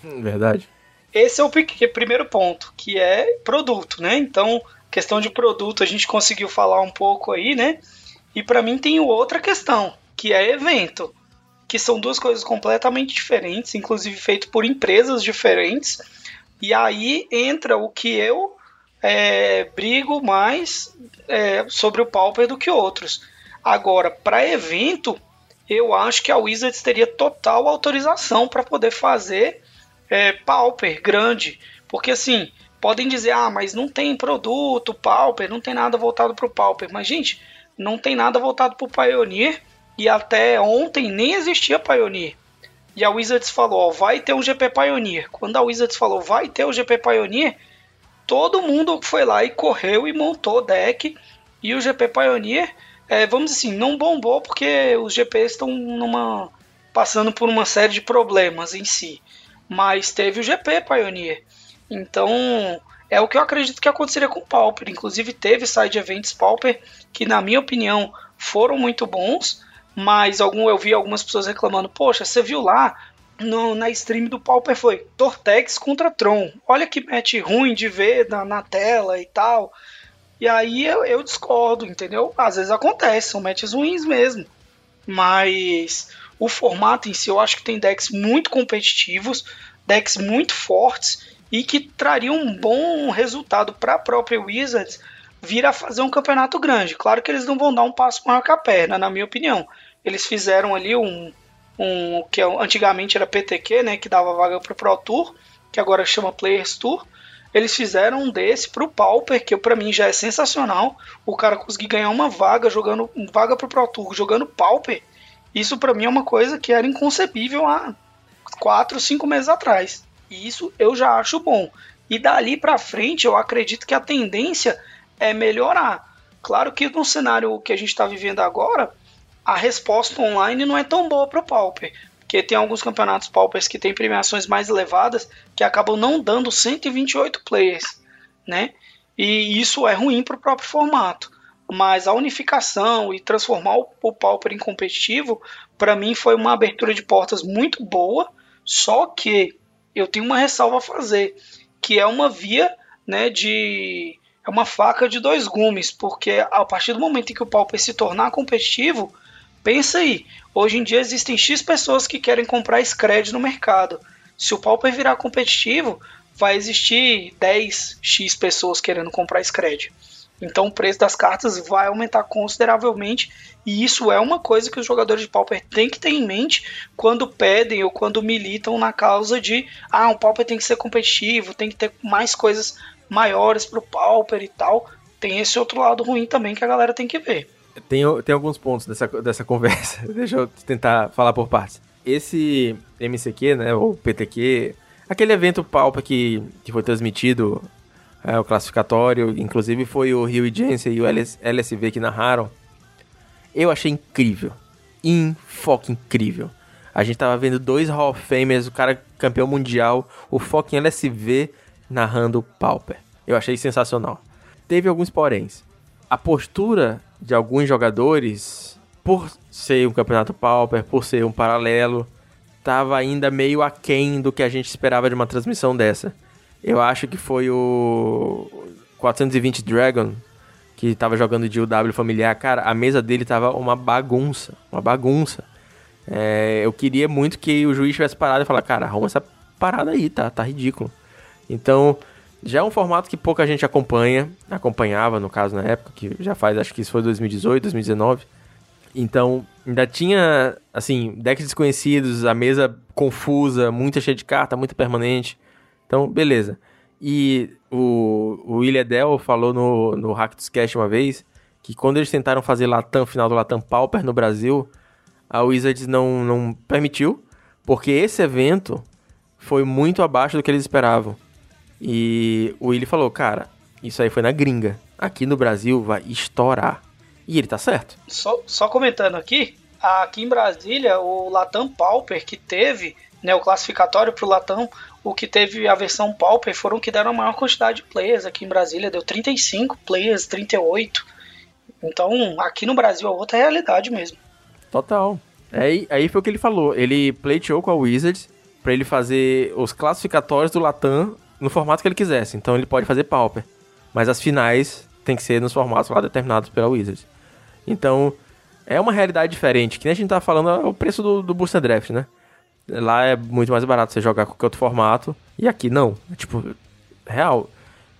Speaker 1: Hum, verdade.
Speaker 2: Esse é o primeiro ponto, que é produto, né? Então, questão de produto a gente conseguiu falar um pouco aí, né? E para mim tem outra questão, que é evento, que são duas coisas completamente diferentes, inclusive feito por empresas diferentes. E aí entra o que eu é, brigo mais é, sobre o Pauper do que outros. Agora, para evento, eu acho que a Wizards teria total autorização para poder fazer é, Pauper grande. Porque assim, podem dizer, ah, mas não tem produto, Pauper, não tem nada voltado para o Pauper. Mas, gente, não tem nada voltado para o Pioneer e até ontem nem existia Pioneer. E a Wizards falou, ó, vai ter um GP Pioneer. Quando a Wizards falou, vai ter o um GP Pioneer, todo mundo foi lá e correu e montou deck. E o GP Pioneer, é, vamos assim, não bombou porque os GPs estão numa passando por uma série de problemas em si. Mas teve o GP Pioneer. Então, é o que eu acredito que aconteceria com o Pauper. Inclusive, teve side events Pauper que, na minha opinião, foram muito bons, mas algum eu vi algumas pessoas reclamando: Poxa, você viu lá no, na stream do Pauper foi Tortex contra Tron. Olha que match ruim de ver na, na tela e tal. E aí eu, eu, discordo, entendeu? Às vezes acontece, são matches ruins mesmo. Mas o formato em si eu acho que tem decks muito competitivos, decks muito fortes e que traria um bom resultado para a própria Wizards vir a fazer um campeonato grande. Claro que eles não vão dar um passo maior que a perna, na minha opinião. Eles fizeram ali um, um que é antigamente era PTQ, né, que dava vaga para o Pro Tour, que agora chama Players Tour. Eles fizeram um desse para o Pauper, que para mim já é sensacional. O cara conseguir ganhar uma vaga jogando vaga para o Pro Tour, jogando Pauper. Isso para mim é uma coisa que era inconcebível há 4, 5 meses atrás. E isso eu já acho bom. E dali para frente eu acredito que a tendência é melhorar. Claro que no cenário que a gente está vivendo agora, a resposta online não é tão boa para o Pauper. Porque tem alguns campeonatos Paupers que têm premiações mais elevadas que acabam não dando 128 players, né? E isso é ruim para o próprio formato. Mas a unificação e transformar o Pauper em competitivo, para mim foi uma abertura de portas muito boa. Só que eu tenho uma ressalva a fazer, que é uma via né, de. É uma faca de dois gumes, porque a partir do momento em que o Pauper se tornar competitivo, pensa aí, hoje em dia existem X pessoas que querem comprar Scred no mercado. Se o Pauper virar competitivo, vai existir 10 X pessoas querendo comprar Scred. Então o preço das cartas vai aumentar consideravelmente e isso é uma coisa que os jogadores de Pauper têm que ter em mente quando pedem ou quando militam na causa de ah, o Pauper tem que ser competitivo, tem que ter mais coisas maiores para o Pauper e tal. Tem esse outro lado ruim também que a galera tem que ver.
Speaker 1: Tem, tem alguns pontos dessa, dessa conversa. Deixa eu tentar falar por partes. Esse MCQ, né, ou PTQ, aquele evento Pauper que, que foi transmitido, é, o classificatório, inclusive foi o Rio e Jensen e o LS, LSV que narraram eu achei incrível. Infoque incrível. A gente tava vendo dois Hall of Famers, o cara campeão mundial, o fucking LSV narrando Pauper. Eu achei sensacional. Teve alguns poréns. A postura de alguns jogadores, por ser um campeonato Pauper, por ser um paralelo, tava ainda meio aquém do que a gente esperava de uma transmissão dessa. Eu acho que foi o 420 Dragon que tava jogando de UW familiar, cara, a mesa dele tava uma bagunça, uma bagunça. É, eu queria muito que o juiz tivesse parado e falar, cara, arruma essa parada aí, tá, tá ridículo. Então, já é um formato que pouca gente acompanha, acompanhava no caso na época, que já faz, acho que isso foi 2018, 2019. Então, ainda tinha, assim, decks desconhecidos, a mesa confusa, muita cheia de carta, muito permanente. Então, beleza. E o, o William Dell falou no, no Hack dos Cash uma vez que quando eles tentaram fazer Latam, final do Latam Pauper no Brasil, a Wizards não, não permitiu, porque esse evento foi muito abaixo do que eles esperavam. E o Willie falou, cara, isso aí foi na gringa. Aqui no Brasil vai estourar. E ele tá certo.
Speaker 2: Só, só comentando aqui, aqui em Brasília, o Latam Pauper que teve, né, o classificatório pro Latam, o que teve a versão Pauper foram que deram a maior quantidade de players aqui em Brasília, deu 35 players, 38. Então, aqui no Brasil é outra realidade mesmo.
Speaker 1: Total. Aí, aí foi o que ele falou. Ele pleiteou com a Wizards para ele fazer os classificatórios do Latam no formato que ele quisesse. Então ele pode fazer Pauper. Mas as finais tem que ser nos formatos lá determinados pela Wizards. Então, é uma realidade diferente. Que nem a gente tá falando é o preço do, do Booster Draft, né? Lá é muito mais barato você jogar qualquer outro formato. E aqui não. É tipo, real.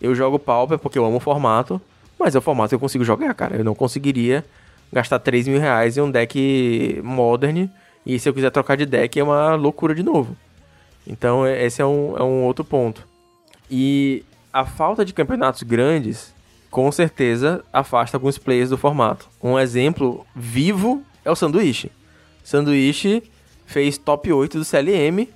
Speaker 1: Eu jogo Pauper porque eu amo o formato. Mas é o formato que eu consigo jogar, cara. Eu não conseguiria gastar 3 mil reais em um deck Modern. E se eu quiser trocar de deck é uma loucura de novo. Então esse é um, é um outro ponto. E a falta de campeonatos grandes, com certeza, afasta alguns players do formato. Um exemplo vivo é o Sanduíche. Sanduíche fez top 8 do CLM.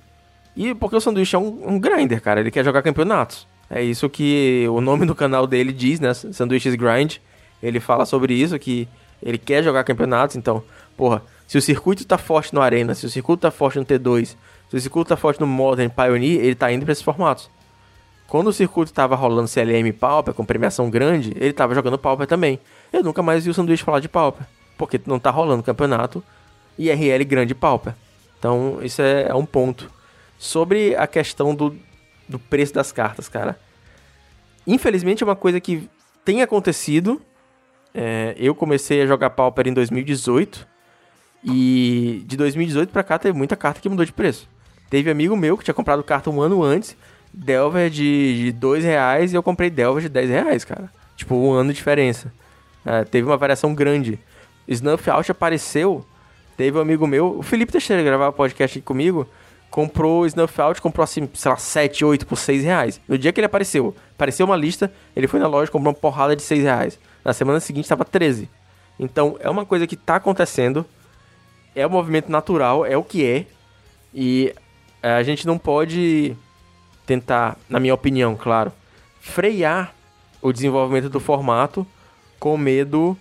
Speaker 1: E porque o Sanduíche é um, um grinder, cara. Ele quer jogar campeonatos. É isso que o nome do canal dele diz, né? Sanduíches Grind. Ele fala sobre isso, que ele quer jogar campeonatos. Então, porra, se o circuito tá forte no Arena, se o circuito tá forte no T2, se o circuito tá forte no Modern Pioneer, ele tá indo pra esses formatos. Quando o circuito tava rolando CLM Pauper, com premiação grande, ele tava jogando Pauper também. Eu nunca mais vi o Sanduíche falar de Pauper, porque não tá rolando campeonato IRL grande Pauper. Então, isso é, é um ponto. Sobre a questão do, do preço das cartas, cara. Infelizmente é uma coisa que tem acontecido. É, eu comecei a jogar Pauper em 2018. E de 2018 pra cá teve muita carta que mudou de preço. Teve amigo meu que tinha comprado carta um ano antes. Delver de, de 2 reais e eu comprei Delver de 10 reais, cara. Tipo, um ano de diferença. É, teve uma variação grande. Snuff Out apareceu Teve um amigo meu, o Felipe Teixeira, gravava podcast aqui comigo, comprou Snuff Out, comprou assim, sei lá, 7, 8 por 6 reais. No dia que ele apareceu, apareceu uma lista, ele foi na loja, comprou uma porrada de 6 reais. Na semana seguinte estava 13. Então é uma coisa que está acontecendo, é um movimento natural, é o que é, e a gente não pode tentar, na minha opinião, claro, frear o desenvolvimento do formato com medo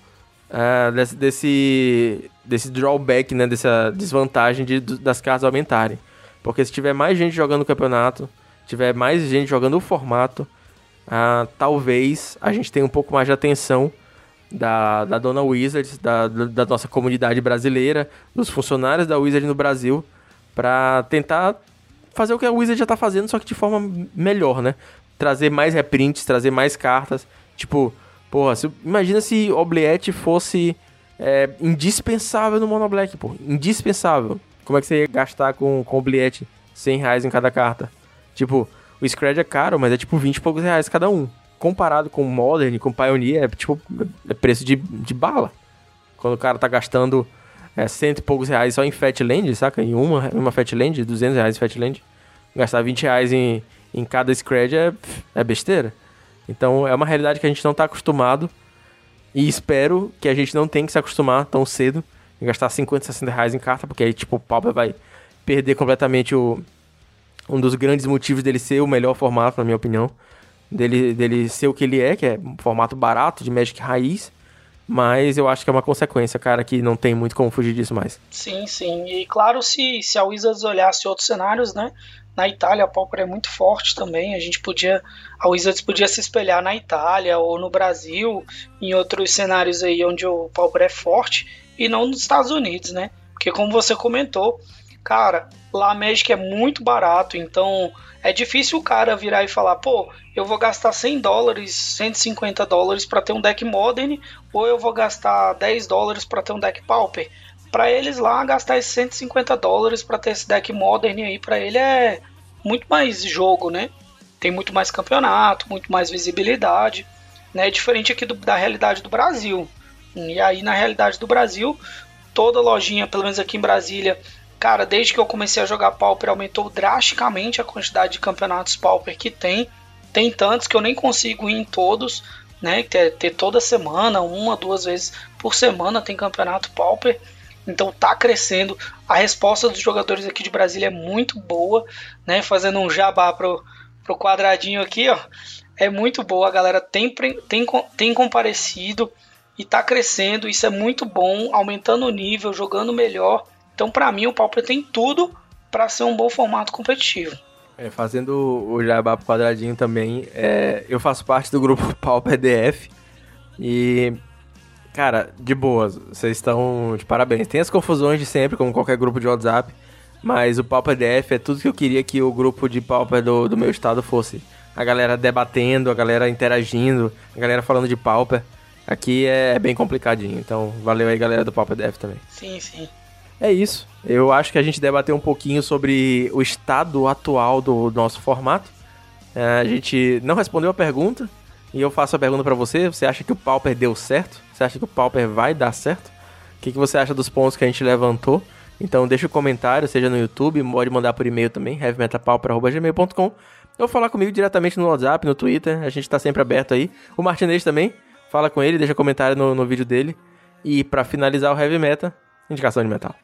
Speaker 1: uh, desse, desse, desse drawback, né? Dessa desvantagem de, das cartas aumentarem. Porque se tiver mais gente jogando o campeonato, tiver mais gente jogando o formato, uh, talvez a gente tenha um pouco mais de atenção da, da dona Wizards, da, da nossa comunidade brasileira, dos funcionários da Wizard no Brasil, para tentar fazer o que a Wizard já está fazendo, só que de forma melhor, né? Trazer mais reprints, trazer mais cartas. Tipo, Porra, se, imagina se Obliette fosse é, indispensável no Mono Black, pô. Indispensável. Como é que você ia gastar com, com Obliette 100 reais em cada carta? Tipo, o Scred é caro, mas é tipo 20 e poucos reais cada um. Comparado com Modern, com Pioneer, é tipo é preço de, de bala. Quando o cara tá gastando é, cento e poucos reais só em Fatland, saca? Em uma, uma Fatland, 200 reais em Fatland. Gastar 20 reais em, em cada Scred é, é besteira. Então é uma realidade que a gente não está acostumado. E espero que a gente não tenha que se acostumar tão cedo em gastar 50, 60 reais em carta, porque aí tipo o Pauper vai perder completamente o, um dos grandes motivos dele ser o melhor formato, na minha opinião. Dele, dele ser o que ele é, que é um formato barato de Magic raiz. Mas eu acho que é uma consequência, cara, que não tem muito como fugir disso mais.
Speaker 2: Sim, sim. E claro, se, se a Wizards olhasse outros cenários, né? Na Itália a Pauper é muito forte também. A gente podia, a Wizards podia se espelhar na Itália ou no Brasil, em outros cenários aí onde o Pauper é forte e não nos Estados Unidos, né? Porque como você comentou, cara, lá Magic é muito barato, então é difícil o cara virar e falar, pô, eu vou gastar 100 dólares, 150 dólares para ter um deck Modern, ou eu vou gastar 10 dólares para ter um deck Pauper para eles lá gastar esses 150 dólares para ter esse deck Modern aí, para ele é muito mais jogo, né? Tem muito mais campeonato, muito mais visibilidade, né? Diferente aqui do, da realidade do Brasil. E aí na realidade do Brasil, toda lojinha, pelo menos aqui em Brasília, cara, desde que eu comecei a jogar Pauper aumentou drasticamente a quantidade de campeonatos Pauper que tem. Tem tantos que eu nem consigo ir em todos, né? Ter, ter toda semana, uma, duas vezes por semana tem campeonato Pauper. Então tá crescendo. A resposta dos jogadores aqui de Brasília é muito boa, né? Fazendo um jabá pro, pro quadradinho aqui, ó. É muito boa, a galera tem, tem, tem comparecido e tá crescendo. Isso é muito bom, aumentando o nível, jogando melhor. Então, para mim, o Pauper tem tudo para ser um bom formato competitivo.
Speaker 1: É, fazendo o jabá pro quadradinho também, é, eu faço parte do grupo Pauper DF e Cara, de boas, vocês estão de parabéns. Tem as confusões de sempre, como qualquer grupo de WhatsApp, mas o Pauper DF é tudo que eu queria que o grupo de Pauper do, do meu estado fosse. a galera debatendo, a galera interagindo, a galera falando de Pauper. Aqui é bem complicadinho, então valeu aí galera do Pauper Dev também.
Speaker 2: Sim, sim.
Speaker 1: É isso. Eu acho que a gente debateu um pouquinho sobre o estado atual do nosso formato. É, a gente não respondeu a pergunta, e eu faço a pergunta para você. Você acha que o Pauper deu certo? Você acha que o Pauper vai dar certo? O que, que você acha dos pontos que a gente levantou? Então deixa o um comentário, seja no YouTube, pode mandar por e-mail também, heavymetalpauper.gmail.com ou falar comigo diretamente no WhatsApp, no Twitter, a gente tá sempre aberto aí. O Martinez também, fala com ele, deixa comentário no, no vídeo dele. E para finalizar o Heavy Metal, indicação de metal.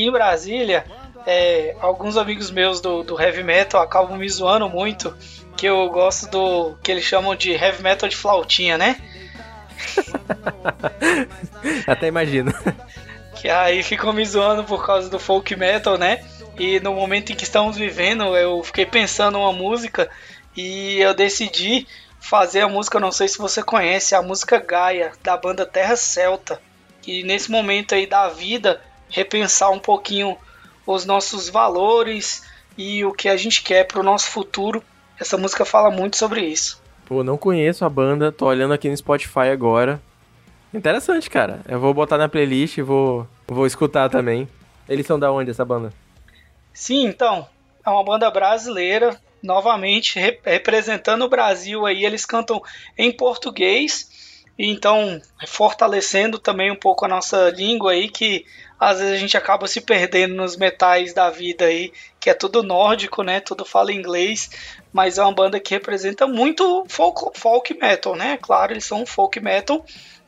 Speaker 2: Aqui em Brasília, é, alguns amigos meus do, do heavy metal acabam me zoando muito, que eu gosto do que eles chamam de heavy metal de flautinha, né?
Speaker 1: Até imagino.
Speaker 2: Que aí ficam me zoando por causa do folk metal, né? E no momento em que estamos vivendo, eu fiquei pensando uma música e eu decidi fazer a música, não sei se você conhece, a música Gaia, da banda Terra Celta. Que nesse momento aí da vida repensar um pouquinho os nossos valores e o que a gente quer para o nosso futuro. Essa música fala muito sobre isso.
Speaker 1: Pô, não conheço a banda, tô olhando aqui no Spotify agora. Interessante, cara. Eu vou botar na playlist e vou, vou escutar também. Eles são da onde essa banda?
Speaker 2: Sim, então. É uma banda brasileira, novamente rep representando o Brasil aí. Eles cantam em português, então fortalecendo também um pouco a nossa língua aí, que às vezes a gente acaba se perdendo nos metais da vida aí, que é tudo nórdico, né? Tudo fala inglês, mas é uma banda que representa muito folk, folk metal, né? Claro, eles são folk metal,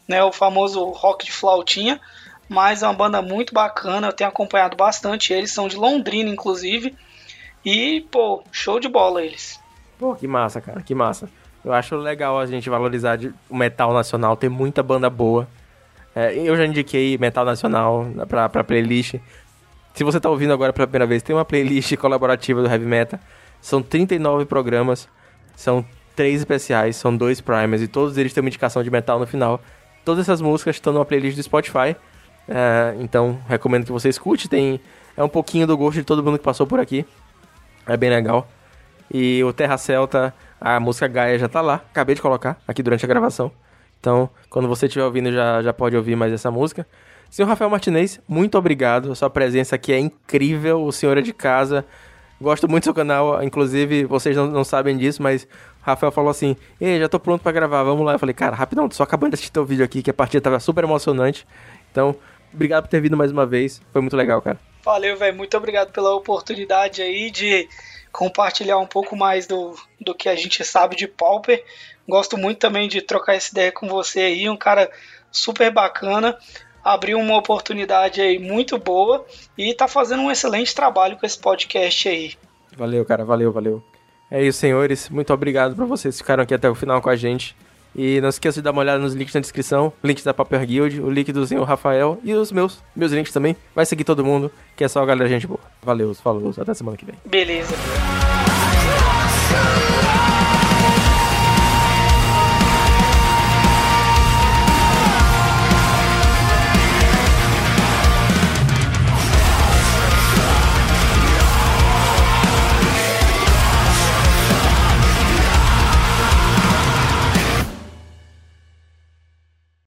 Speaker 2: né? O famoso rock de flautinha, mas é uma banda muito bacana, eu tenho acompanhado bastante eles, são de Londrina, inclusive, e, pô, show de bola eles.
Speaker 1: Pô, que massa, cara, que massa. Eu acho legal a gente valorizar o metal nacional, tem muita banda boa. É, eu já indiquei Metal Nacional pra, pra playlist. Se você tá ouvindo agora pela primeira vez, tem uma playlist colaborativa do Heavy Metal. São 39 programas, são três especiais, são dois primers e todos eles têm uma indicação de metal no final. Todas essas músicas estão numa playlist do Spotify. É, então, recomendo que você escute. Tem, é um pouquinho do gosto de todo mundo que passou por aqui. É bem legal. E o Terra Celta, a música Gaia já tá lá. Acabei de colocar aqui durante a gravação. Então, quando você estiver ouvindo, já, já pode ouvir mais essa música. Senhor Rafael Martinez, muito obrigado. A sua presença aqui é incrível. O senhor é de casa. Gosto muito do seu canal. Inclusive, vocês não, não sabem disso, mas Rafael falou assim: Ei, já tô pronto para gravar, vamos lá. Eu falei, cara, rapidão, tô só acabando de assistir teu vídeo aqui, que a partida tava super emocionante. Então, obrigado por ter vindo mais uma vez. Foi muito legal, cara.
Speaker 2: Valeu, velho. Muito obrigado pela oportunidade aí de compartilhar um pouco mais do, do que a gente sabe de Pauper. Gosto muito também de trocar essa ideia com você aí, um cara super bacana. Abriu uma oportunidade aí muito boa e tá fazendo um excelente trabalho com esse podcast aí.
Speaker 1: Valeu, cara, valeu, valeu. É isso, senhores. Muito obrigado por vocês ficaram aqui até o final com a gente. E não esqueça de dar uma olhada nos links na descrição, links da Paper Guild, o link do senhor Rafael e os meus, meus links também. Vai seguir todo mundo, que é só a galera gente boa. Valeu, falou, até semana que vem.
Speaker 2: Beleza.